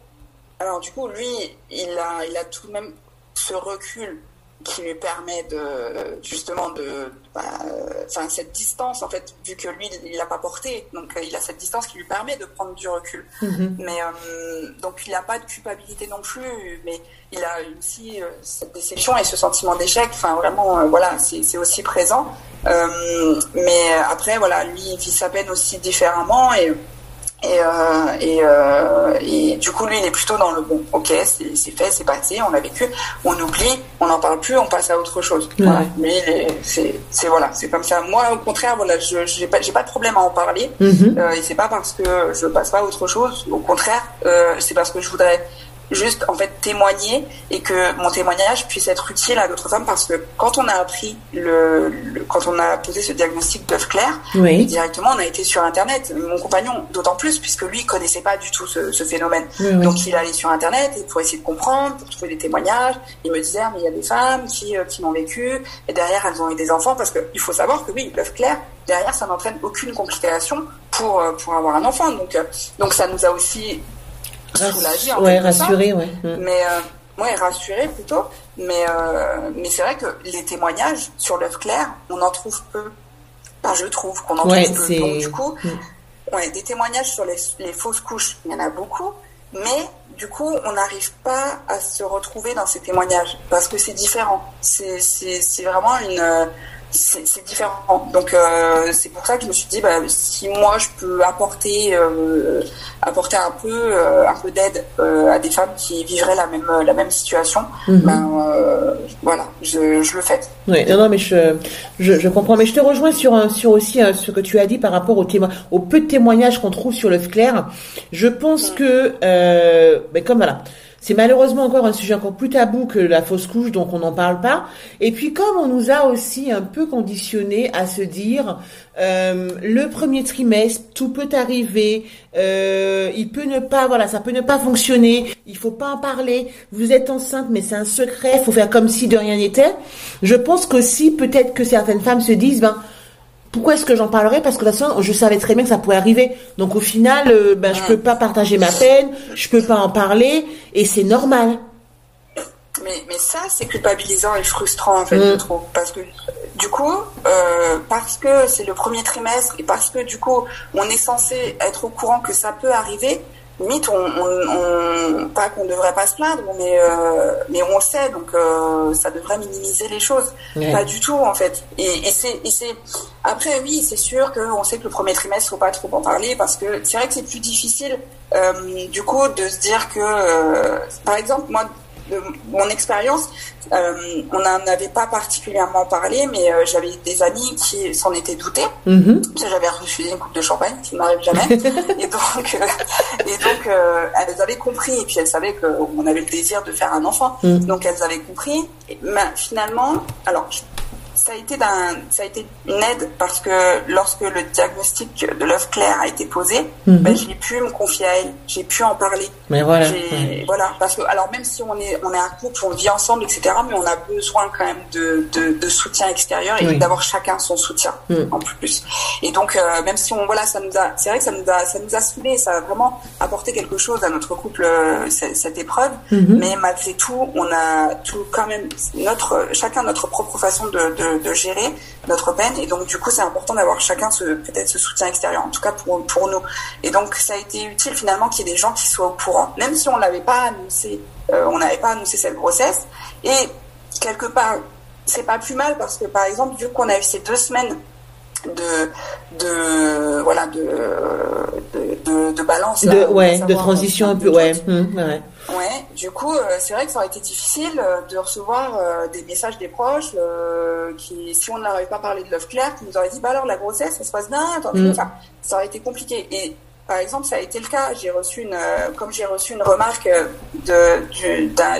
alors du coup, lui, il a, il a tout de même ce recul qui lui permet de justement de bah, enfin cette distance en fait vu que lui il l'a pas porté donc euh, il a cette distance qui lui permet de prendre du recul mm-hmm. mais euh, donc il n'a pas de culpabilité non plus mais il a aussi euh, cette déception et ce sentiment d'échec enfin vraiment voilà c'est aussi présent mais après voilà lui il vit sa peine aussi différemment et et, euh, et, euh, et, du coup, lui, il est plutôt dans le bon. Ok, c'est fait, c'est passé, on a vécu, on oublie, on n'en parle plus, on passe à autre chose. Voilà. Mais c'est voilà, c'est comme ça. Moi, au contraire, voilà, je j'ai pas j'ai pas de problème à en parler. Mm-hmm. euh, et c'est pas parce que je passe pas à autre chose. Au contraire, euh, c'est parce que je voudrais juste en fait témoigner et que mon témoignage puisse être utile à d'autres femmes parce que quand on a appris le, quand on a posé ce diagnostic d'œuf clair directement on a été sur internet mon compagnon d'autant plus puisque lui connaissait pas du tout ce, ce phénomène. Donc il allait sur internet et pour essayer de comprendre pour trouver des témoignages il me disait ah, mais il y a des femmes qui euh, qui l'ont vécu et derrière elles ont eu des enfants parce que il faut savoir que oui l'œuf clair derrière ça n'entraîne aucune complication pour euh, pour avoir un enfant. Donc euh, donc ça nous a aussi soulagé. ouais, rassuré, ouais. Mm. Mais euh, ouais, rassuré plutôt. Mais euh, mais c'est vrai que les témoignages sur l'œuf clair, on en trouve peu. Enfin, je trouve qu'on en trouve peu. Donc du coup, mm. ouais, des témoignages sur les, les fausses couches, il y en a beaucoup. Mais du coup, on n'arrive pas à se retrouver dans ces témoignages parce que c'est différent. C'est vraiment une c'est différent. Donc euh, c'est pour ça que je me suis dit, bah, si moi je peux apporter, euh, apporter un peu, euh, un peu d'aide à des femmes qui vivraient la même, la même situation, mhm. ben voilà, je, je, le fais. Oui, non, non, mais je, je, je, comprends. Mais je te rejoins sur, sur aussi ce que tu as dit par rapport au, au peu de témoignages qu'on trouve sur le clair. Je pense mm. que, ben, comme voilà c'est malheureusement encore un sujet encore plus tabou que la fausse couche, donc on n'en parle pas. Et puis comme on nous a aussi un peu conditionné à se dire, euh, le premier trimestre, tout peut arriver, euh, il peut ne pas, voilà, ça peut ne pas fonctionner, il faut pas en parler. Vous êtes enceinte, mais c'est un secret, faut faire comme si de rien n'était. Je pense qu'aussi peut-être que certaines femmes se disent, ben pourquoi est-ce que j'en parlerais? Parce que de toute façon, je savais très bien que ça pouvait arriver. Donc au final, euh, ben, je peux pas partager ma peine, je peux pas en parler, et c'est normal. Mais, mais ça, c'est culpabilisant et frustrant, en fait, je mm. trouve. Parce que, du coup, euh, parce que c'est le premier trimestre et parce que, du coup, on est censé être au courant que ça peut arriver, limite, on, on, pas qu'on devrait pas se plaindre, mais euh, mais on le sait, donc euh, ça devrait minimiser les choses. Pas du tout en fait. Et, et c'est c'est après oui, c'est sûr qu'on sait que le premier trimestre faut pas trop en parler parce que c'est vrai que c'est plus difficile euh, du coup de se dire que euh, par exemple moi de mon expérience, euh, on n'en avait pas particulièrement parlé, mais euh, j'avais des amis qui s'en étaient doutés. Mm J'avais refusé une coupe de champagne, qui n'arrive jamais. et donc, euh, et donc elles avaient compris, et puis elles savaient qu'on avait le désir de faire un enfant. Mm. Donc elles avaient compris. mais finalement, alors ça a été d'un, ça a été une aide parce que lorsque le diagnostic de l'œuf clair a été posé, mhm. ben, j'ai pu me confier à elle, j'ai pu en parler. Mais voilà. Voilà, parce que alors même si on est, on est un couple, on vit ensemble, etc. Mais on a besoin quand même de, de, de soutien extérieur et d'avoir chacun son soutien mhm. en plus. Et donc euh, même si on, voilà, ça nous a, c'est vrai que ça nous a, ça nous a soulé, ça a vraiment apporté quelque chose à notre couple euh, cette, épreuve. Mhm. Mais malgré tout, on a tout quand même notre, chacun notre propre façon de, de de, gérer notre peine. Et donc, du coup, c'est important d'avoir chacun peut-être ce soutien extérieur, en tout cas pour, pour nous. Et donc, ça a été utile finalement qu'il y ait des gens qui soient au courant, même si on l'avait pas annoncé, euh, on n'avait pas annoncé cette grossesse. Et quelque part, c'est pas plus mal parce que, par exemple, vu qu'on a eu ces deux semaines de, de voilà de, de, de, balance de, ouais, de transition un peu ouais. Mmh, ouais. Ouais, du coup, euh, c'est vrai que ça aurait été difficile euh, de recevoir euh, des messages des proches qui, si on n'avait pas parlé de l'œuf clair, qui nous auraient dit, bah alors la grossesse, ça se passe bien, attendez, mm. enfin, ça aurait été compliqué. Et par exemple, ça a été le cas. J'ai reçu une, euh, comme j'ai reçu une remarque de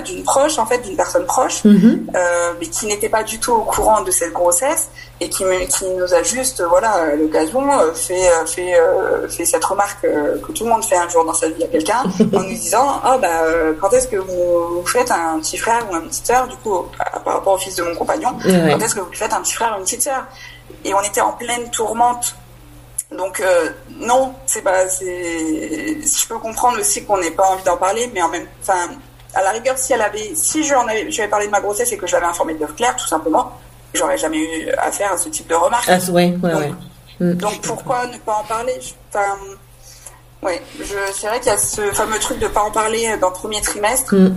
d'une proche, en fait, d'une personne proche, Mhm. euh, mais qui n'était pas du tout au courant de cette grossesse et qui, me- qui nous a juste, voilà, à l'occasion, euh, fait, euh, fait, euh, fait cette remarque euh, que tout le monde fait un jour dans sa vie à quelqu'un, en nous disant, ah bah, euh, quand est-ce que vous, vous faites un petit frère ou une petite sœur, du coup, par rapport au fils de mon compagnon, quand est-ce que vous faites un petit frère ou une petite sœur? Et on était en pleine tourmente. Donc euh, non, c'est pas. C'est. Je peux comprendre aussi qu'on n'ait pas envie d'en parler, mais en même. Enfin, à la rigueur, si elle avait, si je avais, j'avais parlé de ma grossesse et que je l'avais informée de l'œuf clair, tout simplement, j'aurais jamais eu affaire à ce type de remarques. Ah, ouais, ouais, ouais. Mm. Donc pourquoi ne pas en parler? Enfin, ouais, je, c'est vrai qu'il y a ce fameux truc de pas en parler dans le premier trimestre. Mm.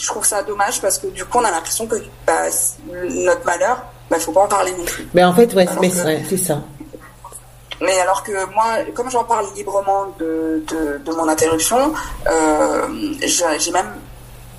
Je trouve ça dommage parce que du coup, on a l'impression que bah, notre malheur, bah, faut pas en parler non plus. Ben en fait, ouais, mais que- ouais, c'est ça. Mais alors que moi, comme j'en parle librement de, de, mon interruption, euh, j'ai même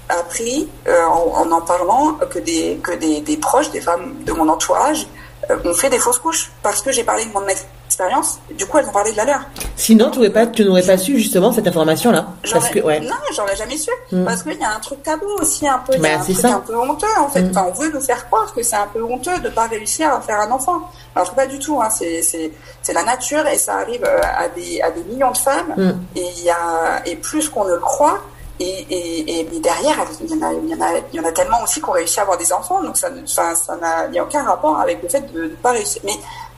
appris euh, en, en parlant que des que des, des proches, des femmes de mon entourage, euh, ont fait des fausses couches parce que j'ai parlé de mon expérience. Du coup, elles ont parlé de la leur. Sinon, tu n'aurais pas, tu n'aurais pas su justement cette information-là. Parce que, ouais. Non, j'aurais jamais su. Mm. Parce qu'il y a un truc tabou aussi, un peu. Bah, a un c'est truc ça. un peu honteux, en fait. Mm. Enfin, on veut nous faire croire que c'est un peu honteux de pas réussir à faire un enfant. Alors que pas du tout. Hein. C'est, c'est, c'est la nature et ça arrive euh, à des, à des millions de femmes. Mm. Et il y a, et plus qu'on ne le croit. Et, et, et mais derrière, il y en a, il y en a, il y en a tellement aussi qui ont réussi à avoir des enfants. Donc ça, ne- ça, ça n'a, il n'y a aucun rapport avec le fait de ne pas réussir. Mais,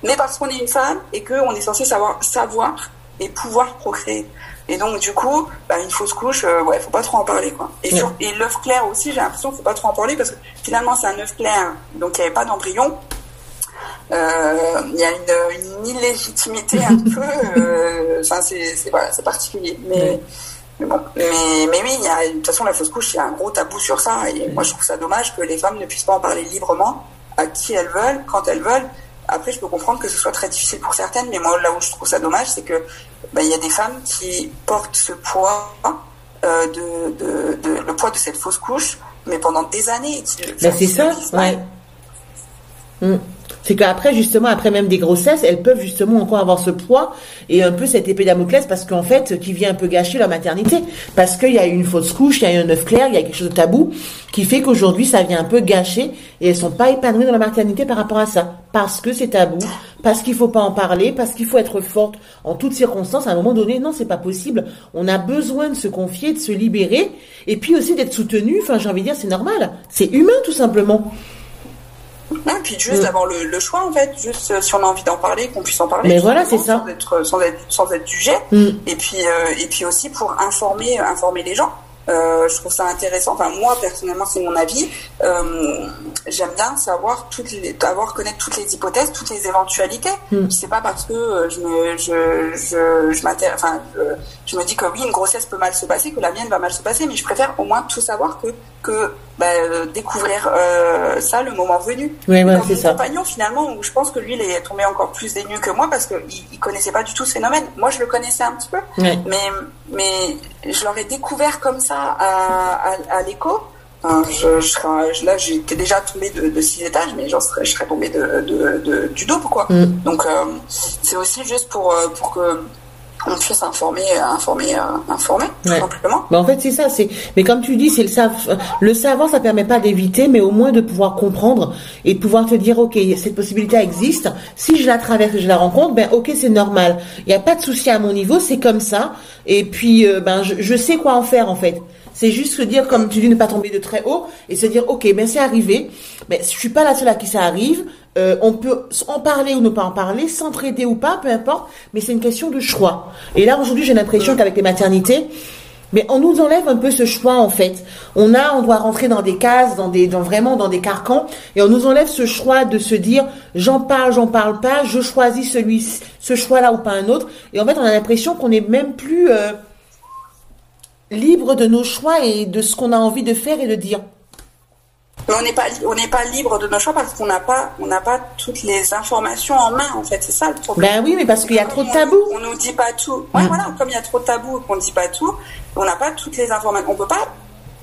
mais parce qu'on est une femme et qu'on est censé savoir, savoir et pouvoir procréer. Et donc, du coup, bah, une fausse couche, euh, ouais, faut pas trop en parler, quoi. Et, Ouais. sur- et l'œuf clair aussi, j'ai l'impression qu'il faut pas trop en parler parce que finalement, c'est un œuf clair, donc il n'y avait pas d'embryon. Euh, Il y a une, une illégitimité un peu, euh, enfin, c'est, voilà, c'est particulier. Mais, bon, mais, mais oui, il y a, de toute façon, la fausse couche, il y a un gros tabou sur ça. Et moi, je trouve ça dommage que les femmes ne puissent pas en parler librement à qui elles veulent, quand elles veulent. Après, je peux comprendre que ce soit très difficile pour certaines, mais moi, là où je trouve ça dommage, c'est que bah, il y a des femmes qui portent ce poids euh, de, de, de- le poids de cette fausse couche, mais pendant des années. qui- Ben c'est ça, ouais. Mm. C'est qu'après, justement, après même des grossesses, elles peuvent justement encore avoir ce poids et un peu cette épée Damoclès parce qu'en fait, qui vient un peu gâcher leur maternité. Parce qu'il y a eu une fausse couche, il y a eu un œuf clair, il y a quelque chose de tabou qui fait qu'aujourd'hui, ça vient un peu gâcher et elles sont pas épanouies dans la maternité par rapport à ça. Parce que c'est tabou, parce qu'il faut pas en parler, parce qu'il faut être forte en toutes circonstances. À un moment donné, non, c'est pas possible. On a besoin de se confier, de se libérer et puis aussi d'être soutenu. Enfin, j'ai envie de dire, c'est normal. C'est humain, tout simplement. Ouais, puis juste Mm. d'avoir le, le choix en fait, juste euh, si on a envie d'en parler, qu'on puisse en parler. Mais voilà, c'est ça. Sans être, sans être, sans être jugé. Mm. Et puis, euh, et puis aussi pour informer, informer les gens. Euh, je trouve ça intéressant. Enfin, moi personnellement, c'est mon avis. Euh, J'aime bien savoir toutes les, avoir connaître toutes les hypothèses, toutes les éventualités. Mm. C'est pas parce que euh, je me, je, je, je m'inter- enfin, je, je me dis que oui, une grossesse peut mal se passer, que la mienne va mal se passer, mais je préfère au moins tout savoir que, que bah, euh, découvrir euh, ça le moment venu. Oui, Comme c'est mon ça. compagnon, finalement, où je pense que lui, il est tombé encore plus dénu que moi parce qu'il il connaissait pas du tout ce phénomène. Moi, je le connaissais un petit peu, Ouais. mais, mais je l'aurais découvert comme ça à, à, à l'écho. Enfin, je, je je- là, j'étais déjà tombée de, de six étages, mais j'en serais, je serais tombée de, de, de- du double, quoi. Mm. Donc, euh, c'est aussi juste pour, euh, pour que on informer, informer, euh, informer, tout Ouais. simplement. Mais en fait, c'est ça. C'est. Mais comme tu dis, c'est le savoir. Le savoir, ça permet pas d'éviter, mais au moins de pouvoir comprendre et de pouvoir te dire, ok, cette possibilité existe. Si je la traverse, et je la rencontre, ben ok, c'est normal. Il n'y a pas de souci à mon niveau, c'est comme ça. Et puis, euh, ben, je, je sais quoi en faire en fait. C'est juste se dire, comme tu dis, ne pas tomber de très haut et se dire, ok, ben c'est arrivé. Mais je suis pas la seule à qui ça arrive. Euh, on peut en parler ou ne pas en parler, s'entraider ou pas, peu importe. Mais c'est une question de choix. Et là, aujourd'hui, j'ai l'impression qu'avec les maternités, mais on nous enlève un peu ce choix en fait. On a, on doit rentrer dans des cases, dans des, dans vraiment dans des carcans, et on nous enlève ce choix de se dire j'en parle, j'en parle pas, je choisis celui, ce choix-là ou pas un autre. Et en fait, on a l'impression qu'on est même plus euh, libre de nos choix et de ce qu'on a envie de faire et de dire. Mais on n'est pas, on n'est pas libre de nos choix parce qu'on n'a pas, on n'a pas toutes les informations en main, en fait. C'est ça le problème. Ben oui, mais parce qu'il y a trop de tabous. On, on nous dit pas tout. Ouais, Mm. voilà. Comme il y a trop de tabous et qu'on ne dit pas tout, on n'a pas toutes les informations. On peut pas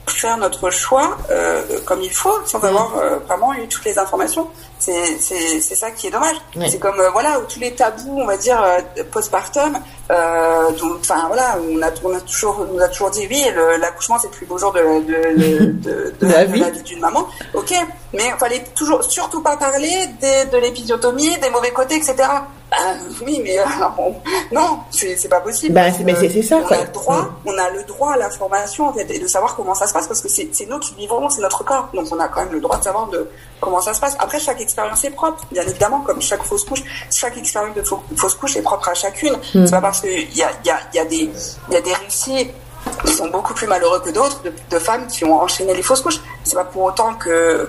faire notre choix euh, comme il faut sans avoir euh, vraiment eu toutes les informations. C'est c'est ça qui est dommage. C'est comme euh, voilà tous les tabous on va dire euh, postpartum. Euh, enfin voilà on a on a toujours on nous a toujours dit oui l'accouchement c'est le plus beau jour de de, de, de, la vie d'une maman. Ok mais il fallait toujours surtout pas parler des, de l'épisiotomie des mauvais côtés etc. Bah, oui, mais non, c'est pas possible. Bah, mais c'est ça. On a le droit, on a le droit à l'information en fait, et de savoir comment ça se passe parce que c'est nous qui vivons, c'est notre corps, donc on a quand même le droit de savoir de comment ça se passe. Après, chaque expérience est propre, bien évidemment, comme chaque fausse couche. Chaque expérience de fausse couche est propre à chacune. Mm. C'est pas parce qu'il y a, y, a, y, a des, y a des réussites qui sont beaucoup plus malheureux que d'autres, de, femmes qui ont enchaîné les fausses couches. C'est pas pour autant que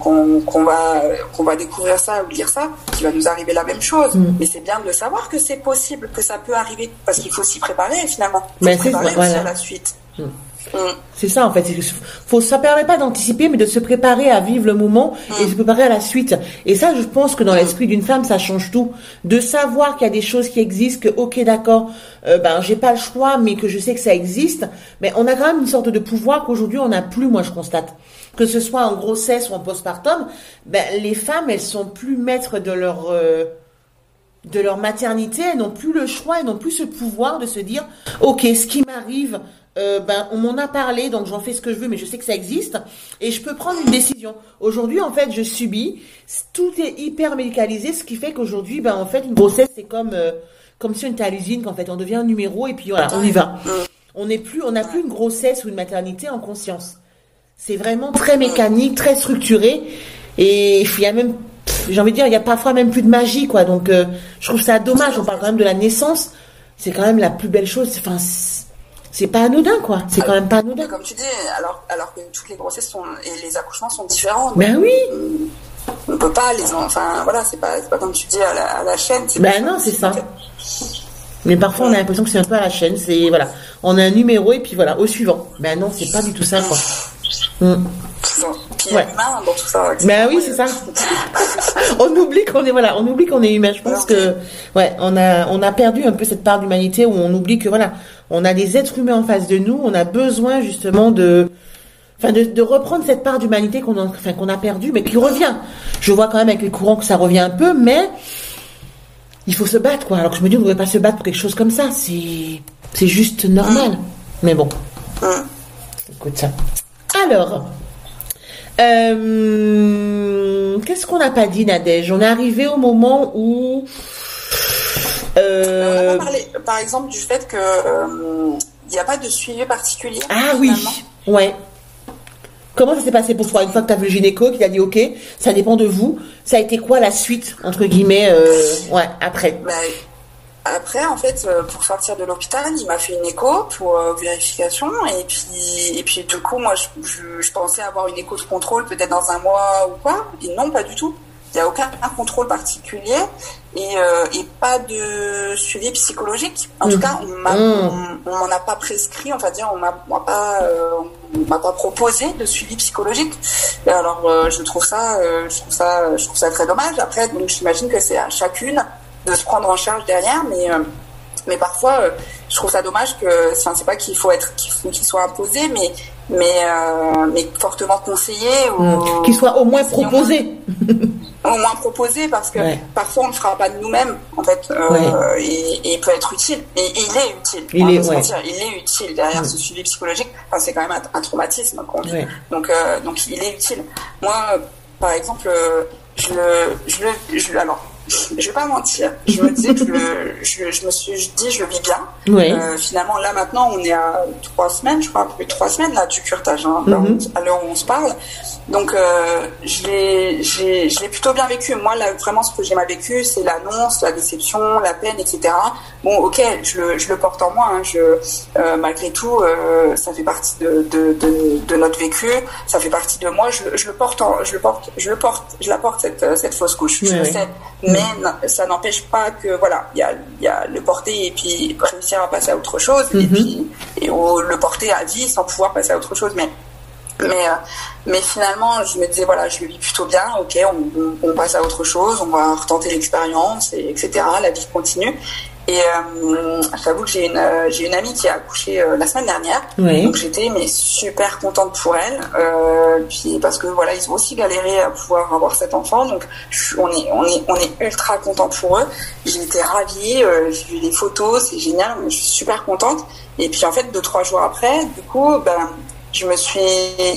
qu'on va qu'on va découvrir ça ou lire ça qu'il va nous arriver la même chose. Mm. Mais c'est bien de savoir que c'est possible, que ça peut arriver, parce qu'il faut s'y préparer finalement. Mais c'est préparer aussi à la suite. Mm. C'est ça en fait. Faut, ça permet pas d'anticiper, mais de se préparer à vivre le moment et se préparer à la suite. Et ça, je pense que dans l'esprit d'une femme, ça change tout. De savoir qu'il y a des choses qui existent, que ok, d'accord, euh, ben j'ai pas le choix, mais que je sais que ça existe. Mais on a quand même une sorte de pouvoir qu'aujourd'hui on n'a plus. Moi, je constate que ce soit en grossesse ou en postpartum, ben les femmes, elles sont plus maîtres de leur euh, de leur maternité, elles n'ont plus le choix, elles n'ont plus ce pouvoir de se dire, ok, ce qui m'arrive, euh, ben on m'en a parlé, donc j'en fais ce que je veux, mais je sais que ça existe et je peux prendre une décision. Aujourd'hui, en fait, je subis. Tout est hyper médicalisé, ce qui fait qu'aujourd'hui, ben en fait, une grossesse c'est comme euh, comme si on était à l'usine, qu'en fait, on devient un numéro et puis voilà, on y va. On n'est plus, on n'a plus une grossesse ou une maternité en conscience. C'est vraiment très mécanique, très structuré et il y a même, j'ai envie de dire, il y a parfois même plus de magie, quoi. Donc, euh, je trouve ça dommage. On parle quand même de la naissance. C'est quand même la plus belle chose. Enfin c'est pas anodin quoi. C'est quand même pas anodin. Comme tu dis, alors, alors que toutes les grossesses sont, et les accouchements sont différents. Ben oui. On, peut pas les, enfin voilà, c'est pas, pas comme tu dis à la, chaîne. Ben non, c'est ça. Mais parfois on a l'impression que c'est un peu à la chaîne. C'est voilà, on a un numéro et puis voilà, au suivant. Ben non, c'est pas du tout ça quoi. Mm. Puis ouais. humain dans tout ça. Ben oui, c'est ça. on oublie qu'on est voilà, on oublie qu'on est humain. Je pense que ouais, on a on a perdu un peu cette part d'humanité où on oublie que voilà, on a des êtres humains en face de nous, on a besoin justement de, enfin de, reprendre cette part d'humanité qu'on a, enfin, qu'on a perdue, mais qui revient. Je vois quand même avec les courants que ça revient un peu, mais il faut se battre, quoi. Alors que je me dis, on ne devrait pas se battre pour quelque chose comme ça. C'est, c'est juste normal. Mais bon. Écoute ça. Alors, euh, qu'est-ce qu'on n'a pas dit, Nadège? On est arrivé au moment où euh... On a parlé, par exemple, du fait que il euh, n'y a pas de suivi particulier. Ah oui, ouais. Comment ça s'est passé pour toi? Une fois que tu as vu le gynéco qui t'a dit OK, ça dépend de vous. Ça a été quoi la suite entre guillemets euh, ouais après? Bah, Après en fait euh, pour sortir de l'hôpital, il m'a fait une écho pour vérification et puis et puis du coup moi je, je pensais avoir une écho de contrôle peut-être dans un mois ou quoi et non pas du tout. Il n'y a aucun contrôle particulier et, euh, et, pas de suivi psychologique. En tout mm. cas, on mm. m'en a pas prescrit, on va dire, on m'a pas, euh, m'a pas proposé de suivi psychologique. Et alors, euh, je trouve ça, euh, je trouve ça, je trouve ça très dommage. Après, donc j'imagine que c'est à chacune de se prendre en charge derrière, mais mais parfois, je trouve ça dommage que, enfin, c'est pas qu'il faut être, qu'il soit imposé, mais mais mais fortement conseillé ou mm. qu'il soit au moins proposé. au moins proposé parce que parfois on ne fera pas de nous-mêmes en fait euh, et, il peut être utile. Et, il est utile. Il, est, il est utile derrière ce suivi psychologique. Enfin, c'est quand même un, traumatisme donc euh, donc il est utile. Moi par exemple je je, je alors je vais pas mentir. Je me dis que je, je, me suis dis, je le vis bien. Euh, finalement, là maintenant, on est à trois semaines, je crois, plus de trois semaines là du curtage, hein, mm-hmm. à l'heure où on se parle. Donc, euh, je l'ai, je l'ai plutôt bien vécu. Moi, là, vraiment, ce que j'ai mal vécu, c'est l'annonce, la déception, la peine, etc. Bon, ok, je le, je le porte en moi. Hein, je, euh, malgré tout, euh, ça fait partie de, de, de, de, notre vécu. Ça fait partie de moi. Je, je le porte, en, je le porte, je le porte, je la porte cette, cette fausse couche. je le sais. Mais ça n'empêche pas que, voilà, il y a, y a le porter et puis réussir à passer à autre chose, et mm-hmm. puis et le porter à vie sans pouvoir passer à autre chose. Mais mais, euh, mais finalement, je me disais, voilà, je le vis plutôt bien, ok, on, on, passe à autre chose, on va retenter l'expérience, et, etc. La vie continue. Et euh, j'avoue que j'ai une, euh, j'ai une amie qui a accouché euh, la semaine dernière. Donc j'étais mais super contente pour elle. Euh, puis parce que voilà, ils ont aussi galéré à pouvoir avoir cet enfant. Donc on est, on est, on est ultra content pour eux. J'ai été ravie. j'ai vu les photos, c'est génial. Je suis super contente. Et puis en fait, deux trois jours après, du coup, ben je me suis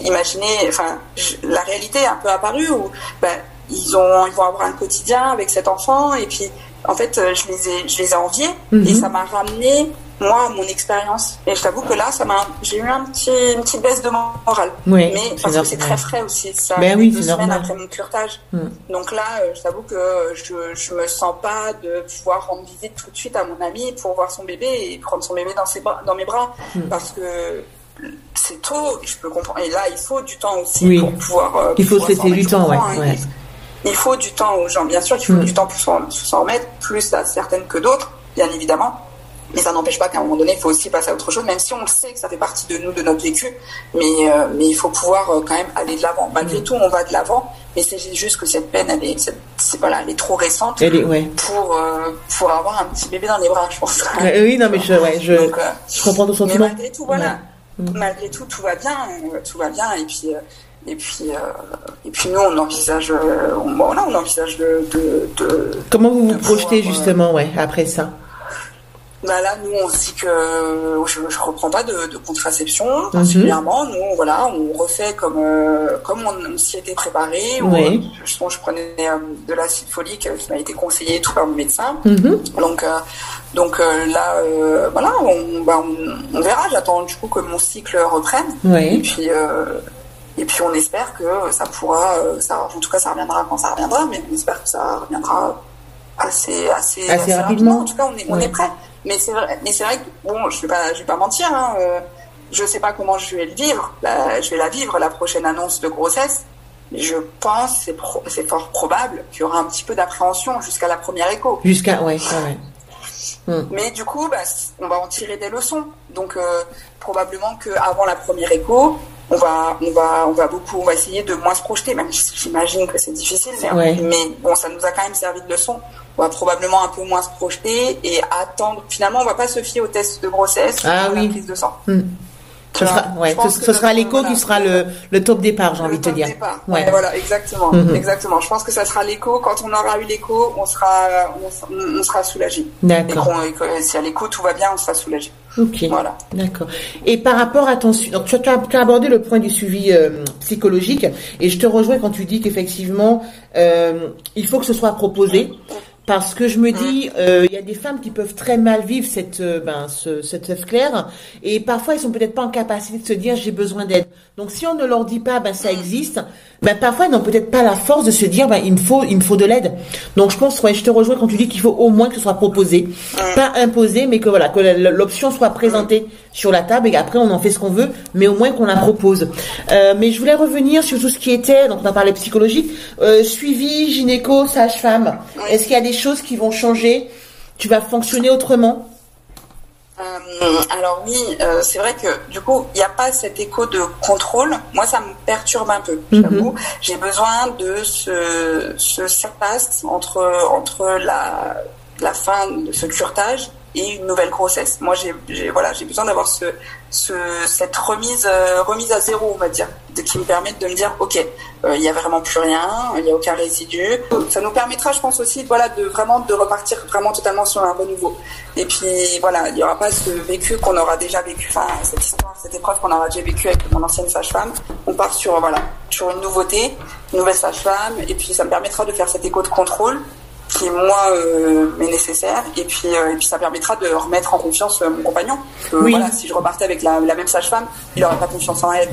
imaginé, enfin, la réalité est un peu apparue où ben, ils ont, ils vont avoir un quotidien avec cet enfant et puis en fait, euh, je les ai, je les ai enviés et mhm. ça m'a ramené moi mon expérience. Et je t'avoue que là, ça m'a, j'ai eu un petit, une petite baisse de morale. Oui, mais parce que c'est très frais aussi. Ça ben oui, deux semaines après mon curtage. Mm. Donc là, euh, je t'avoue que je, je me sens pas de pouvoir rendre visite tout de suite à mon ami pour voir son bébé et prendre son bébé dans ses bras, dans mes bras, mm. parce que c'est tôt. Je peux comprendre. Et là, il faut du temps aussi pour pouvoir. Euh, il faut se laisser du temps, ouais. Hein, ouais. Il faut du temps aux gens, bien sûr qu'il faut mm. du temps pour s'en remettre, plus à certaines que d'autres, bien évidemment. Mais ça n'empêche pas qu'à un moment donné, il faut aussi passer à autre chose, même si on le sait que ça fait partie de nous, de notre vécu. Mais, euh, mais il faut pouvoir euh, quand même aller de l'avant. Malgré mm. tout, on va de l'avant, mais c'est juste que cette peine, elle est, c'est, voilà, elle est trop récente pour, euh, pour avoir un petit bébé dans les bras, je pense. oui, non, mais je, ouais, je, je comprends ton sentiment. Mais malgré tout, voilà. Mm. Malgré tout, tout va bien, tout va bien. Et puis, et puis, euh, et puis nous, on envisage, euh, on, voilà, on envisage de, de, de Comment vous vous projetez euh, justement, ouais, après ça? Bah là, nous, on se dit que je, je reprends pas de, de contraception particulièrement. Nous, voilà, on refait comme comme on, s'y était préparé. Oui. je, je prenais de l'acide folique qui m'a été conseillé tout par mon médecin. Mhm. Donc donc là, voilà, on, bah, on, verra. J'attends du coup que mon cycle reprenne. Oui. Et puis et puis on espère que ça pourra, euh, ça, en tout cas ça reviendra quand ça reviendra, mais on espère que ça reviendra assez, assez, assez, rapidement. En tout cas, on est, on est prêt. Mais c'est vrai, mais c'est vrai que bon, je vais pas, je vais pas mentir. Hein, euh, je sais pas comment je vais le vivre. je vais la vivre la prochaine annonce de grossesse. Mais je pense, c'est, c'est fort probable qu'il y aura un petit peu d'appréhension jusqu'à la première écho. Jusqu'à, ouais, ouais. Hmm. Mais du coup, bah, on va en tirer des leçons. Donc, euh, probablement qu'avant la première écho, on va, on va, on va beaucoup, on va essayer de moins se projeter, même si j'imagine que c'est difficile, mais, bon, ça nous a quand même servi de leçon. On va probablement un peu moins se projeter et attendre. Finalement, on va pas se fier au test de grossesse ah, ou oui. la prise de sang. Hmm. Ce sera, ouais, ce, sera l'écho qui sera le, le top départ, j'ai envie de te dire. Départ. Ouais. voilà, exactement, mhm. exactement. Je pense que ça sera l'écho. Quand on aura eu l'écho, on sera, on, sera soulagé. D'accord. Et si à l'écho tout va bien, on sera soulagé. Ok. Voilà. D'accord. Et par rapport à ton, donc tu as, tu as abordé le point du suivi euh, psychologique, et je te rejoins quand tu dis qu'effectivement, euh, il faut que ce soit proposé parce que je me dis, euh, il y a des femmes qui peuvent très mal vivre cette, euh, ben, ce, cette œuf clair, et parfois ils sont peut-être pas en capacité de se dire j'ai besoin d'aide. Donc si on ne leur dit pas, ben ça existe, ben parfois ils n'ont peut-être pas la force de se dire ben il me faut, il me faut de l'aide. Donc je pense, ouais, je te rejoins quand tu dis qu'il faut au moins que ce soit proposé, pas imposé, mais que voilà que l'option soit présentée sur la table et après on en fait ce qu'on veut, mais au moins qu'on la propose. Euh, mais je voulais revenir sur tout ce qui était, donc on a parlé psychologique, euh, suivi, gynéco, sage-femme. Est-ce qu'il y a des choses qui vont changer? Tu vas fonctionner autrement? Euh, alors oui, euh, c'est vrai que du coup, il n'y a pas cet écho de contrôle. Moi, ça me perturbe un peu, mhm. j'avoue. J'ai besoin de ce, ce entre, entre la, la fin de ce curtage et une nouvelle grossesse. Moi, j'ai voilà, j'ai besoin d'avoir ce, ce, cette remise euh, remise à zéro, on va dire, qui me permette de me dire, ok, euh, il n'y a vraiment plus rien, il n'y a aucun résidu. Ça nous permettra, je pense aussi, voilà, de vraiment de repartir vraiment totalement sur un renouveau. Et puis voilà, il n'y aura pas ce vécu qu'on aura déjà vécu, enfin cette histoire, cette épreuve qu'on aura déjà vécu avec mon ancienne sage-femme. On part sur voilà, sur une nouveauté, une nouvelle sage-femme, et puis ça me permettra de faire cet écho de contrôle qui moi euh, m'est nécessaire. Et puis euh, et puis ça permettra de remettre en confiance euh, mon compagnon. Voilà si je repartais avec la, la même sage-femme il n'aurait pas confiance en elle.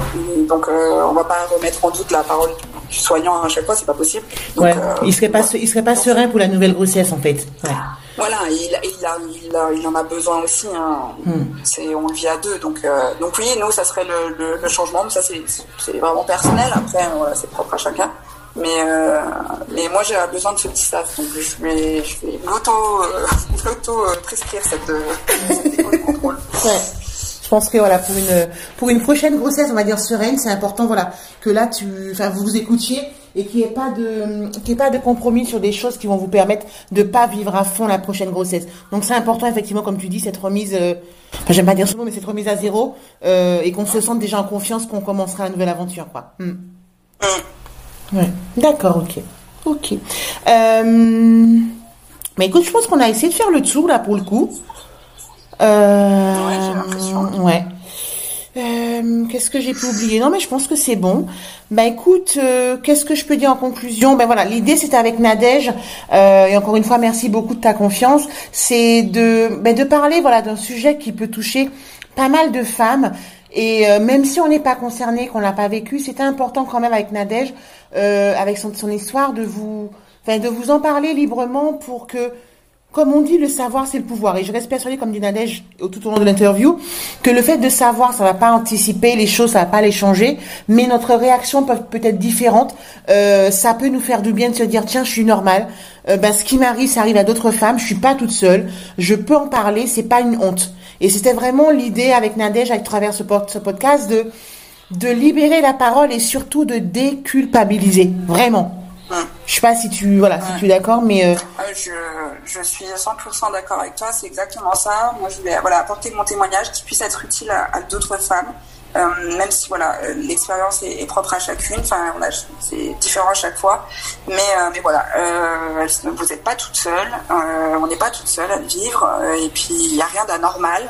Donc on va pas remettre en doute la parole du soignant à chaque fois c'est pas possible. Ouais. il serait pas il serait pas serein pour la nouvelle grossesse en fait. Voilà il, il, a, il, a, il en a besoin aussi hein. hmm. c'est on le vit à deux donc donc oui nous ça serait le, le, le changement ça c'est c'est vraiment personnel. Après voilà, c'est propre à chacun mais, euh, mais moi, j'ai besoin de ce petit staff. Donc, je vais, je vais l'auto-prescrire euh, cette, cette contrôle. Ouais. Je pense que voilà pour une pour une prochaine grossesse, on va dire sereine, c'est important voilà que là tu enfin vous vous écoutiez et qu'il n'y ait pas de qu'il ait pas de compromis sur des choses qui vont vous permettre de pas vivre à fond la prochaine grossesse. Donc c'est important effectivement comme tu dis cette remise euh, enfin j'aime pas dire ce mot mais cette remise à zéro euh, et qu'on se sente déjà en confiance qu'on commencera une nouvelle aventure quoi. Hmm. Ouais. D'accord, OK. OK. Euh, mais écoute, je pense qu'on a essayé de faire le tour là pour le coup. Euh, ouais, j'ai l'impression. Ouais. Euh, qu'est-ce que j'ai pu oublier? Non, mais je pense que c'est bon. Bah écoute, euh, qu'est-ce que je peux dire en conclusion? Ben voilà, l'idée c'était avec Nadège euh, et encore une fois merci beaucoup de ta confiance. C'est de ben, de parler voilà d'un sujet qui peut toucher pas mal de femmes et euh, même si on n'est pas concerné, qu'on l'a pas vécu, c'était important quand même avec Nadège, euh, avec son, histoire de vous, enfin de vous en parler librement pour que comme on dit, le savoir, c'est le pouvoir. Et je reste persuadée, comme dit Nadège tout au long de l'interview, que le fait de savoir, ça va pas anticiper les choses, ça va pas les changer, mais notre réaction peut être différente. Euh, ça peut nous faire du bien de se dire, tiens, je suis normale. Ben, ce qui m'arrive, ça arrive à d'autres femmes. Je suis pas toute seule. Je peux en parler. C'est pas une honte. Et c'était vraiment l'idée avec Nadège, à travers ce, ce podcast, de de libérer la parole et surtout de déculpabiliser. Vraiment. Je sais pas si tu voilà si tu es d'accord, mais euh... je, je suis 100% d'accord avec toi. C'est exactement ça. Moi, je voulais voilà apporter mon témoignage qui puisse être utile à, à d'autres femmes. Euh, même si voilà l'expérience est, est, propre à chacune, enfin voilà, c'est différent à chaque fois, mais euh, mais voilà, euh, vous n'êtes pas toute seule, euh, on n'est pas toute seule à vivre, euh, et puis il n'y a rien d'anormal,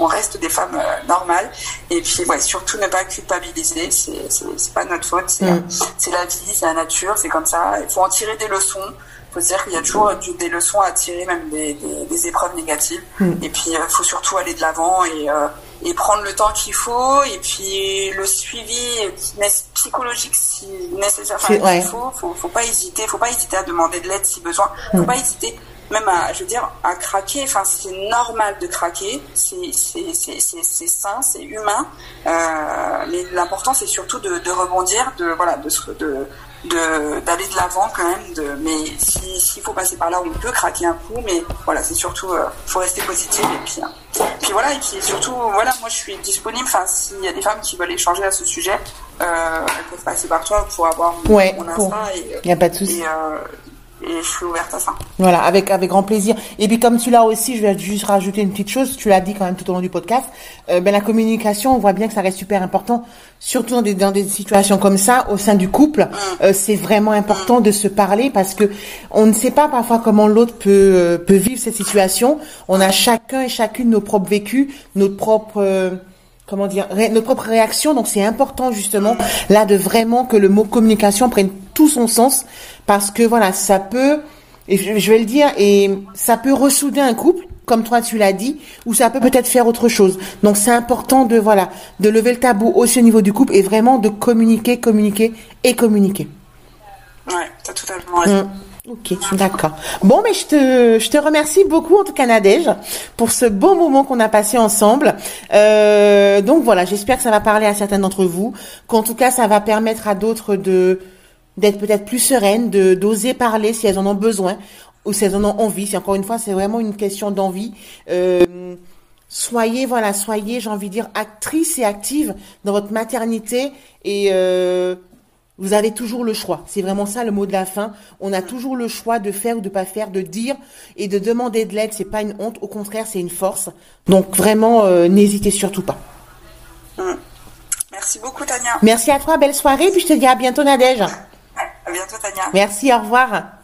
on reste des femmes normales, et puis ouais, surtout ne pas culpabiliser, c'est c'est pas notre faute, c'est mm. c'est la vie, c'est la nature, c'est comme ça, il faut en tirer des leçons faut se dire qu'il y a toujours des leçons à tirer, même des, des, des épreuves négatives. Mm. Et puis, il faut surtout aller de l'avant et, euh, et prendre le temps qu'il faut. Et puis, le suivi psychologique si nécessaire. Enfin, ouais. il faut, faut, faut pas hésiter. Faut pas hésiter à demander de l'aide si besoin. Faut mm. pas hésiter même à, je veux dire, à craquer. Enfin, c'est normal de craquer. C'est, sain, c'est humain. Euh, mais l'important, c'est surtout de, de rebondir, de, voilà, de, de, d'aller de l'avant quand même de mais s'il si faut passer par là on peut craquer un coup mais voilà c'est surtout euh, faut rester positif et puis hein. puis voilà et puis surtout voilà moi je suis disponible enfin s'il y a des femmes qui veulent échanger à ce sujet euh, elles peuvent passer par toi pour avoir ouais, mon bon. Insta et il y a pas de souci et, euh, et je suis ouverte à ça. Voilà, avec avec grand plaisir. Et puis comme tu l'as aussi, je vais juste rajouter une petite chose. Tu l'as dit quand même tout au long du podcast. Euh, ben la communication, on voit bien que ça reste super important, surtout dans des dans des situations comme ça au sein du couple. Mm. Euh, c'est vraiment important de se parler parce que on ne sait pas parfois comment l'autre peut euh, peut vivre cette situation. On a chacun et chacune nos propres vécus, notre propre euh, comment dire, ré, notre propre réaction. Donc c'est important justement là de vraiment que le mot communication prenne tout son sens parce que voilà, ça peut, et je, je vais le dire, et ça peut ressouder un couple, comme toi tu l'as dit, ou ça peut peut-être faire autre chose. Donc c'est important de voilà, de lever le tabou aussi au niveau du couple et vraiment de communiquer, communiquer et communiquer. Ouais, t'as totalement raison. Mmh. Ok, d'accord. Bon, mais je te, je te remercie beaucoup, en tout cas Nadège, pour ce beau moment qu'on a passé ensemble. Euh, donc voilà, j'espère que ça va parler à certains d'entre vous, qu'en tout cas ça va permettre à d'autres de d'être peut-être plus sereines, de d'oser parler si elles en ont besoin ou si elles en ont envie. Si encore une fois, c'est vraiment une question d'envie. Euh, soyez, voilà, soyez, j'ai envie de dire, actrice et active dans votre maternité et euh, vous avez toujours le choix. C'est vraiment ça le mot de la fin. On a toujours le choix de faire ou de pas faire, de dire et de demander de l'aide. C'est pas une honte, au contraire, c'est une force. Donc vraiment, euh, n'hésitez surtout pas. Merci beaucoup, Tania. Merci à toi, belle soirée. Puis je te dis à bientôt, Nadège. À bientôt, Tania. Merci, au revoir.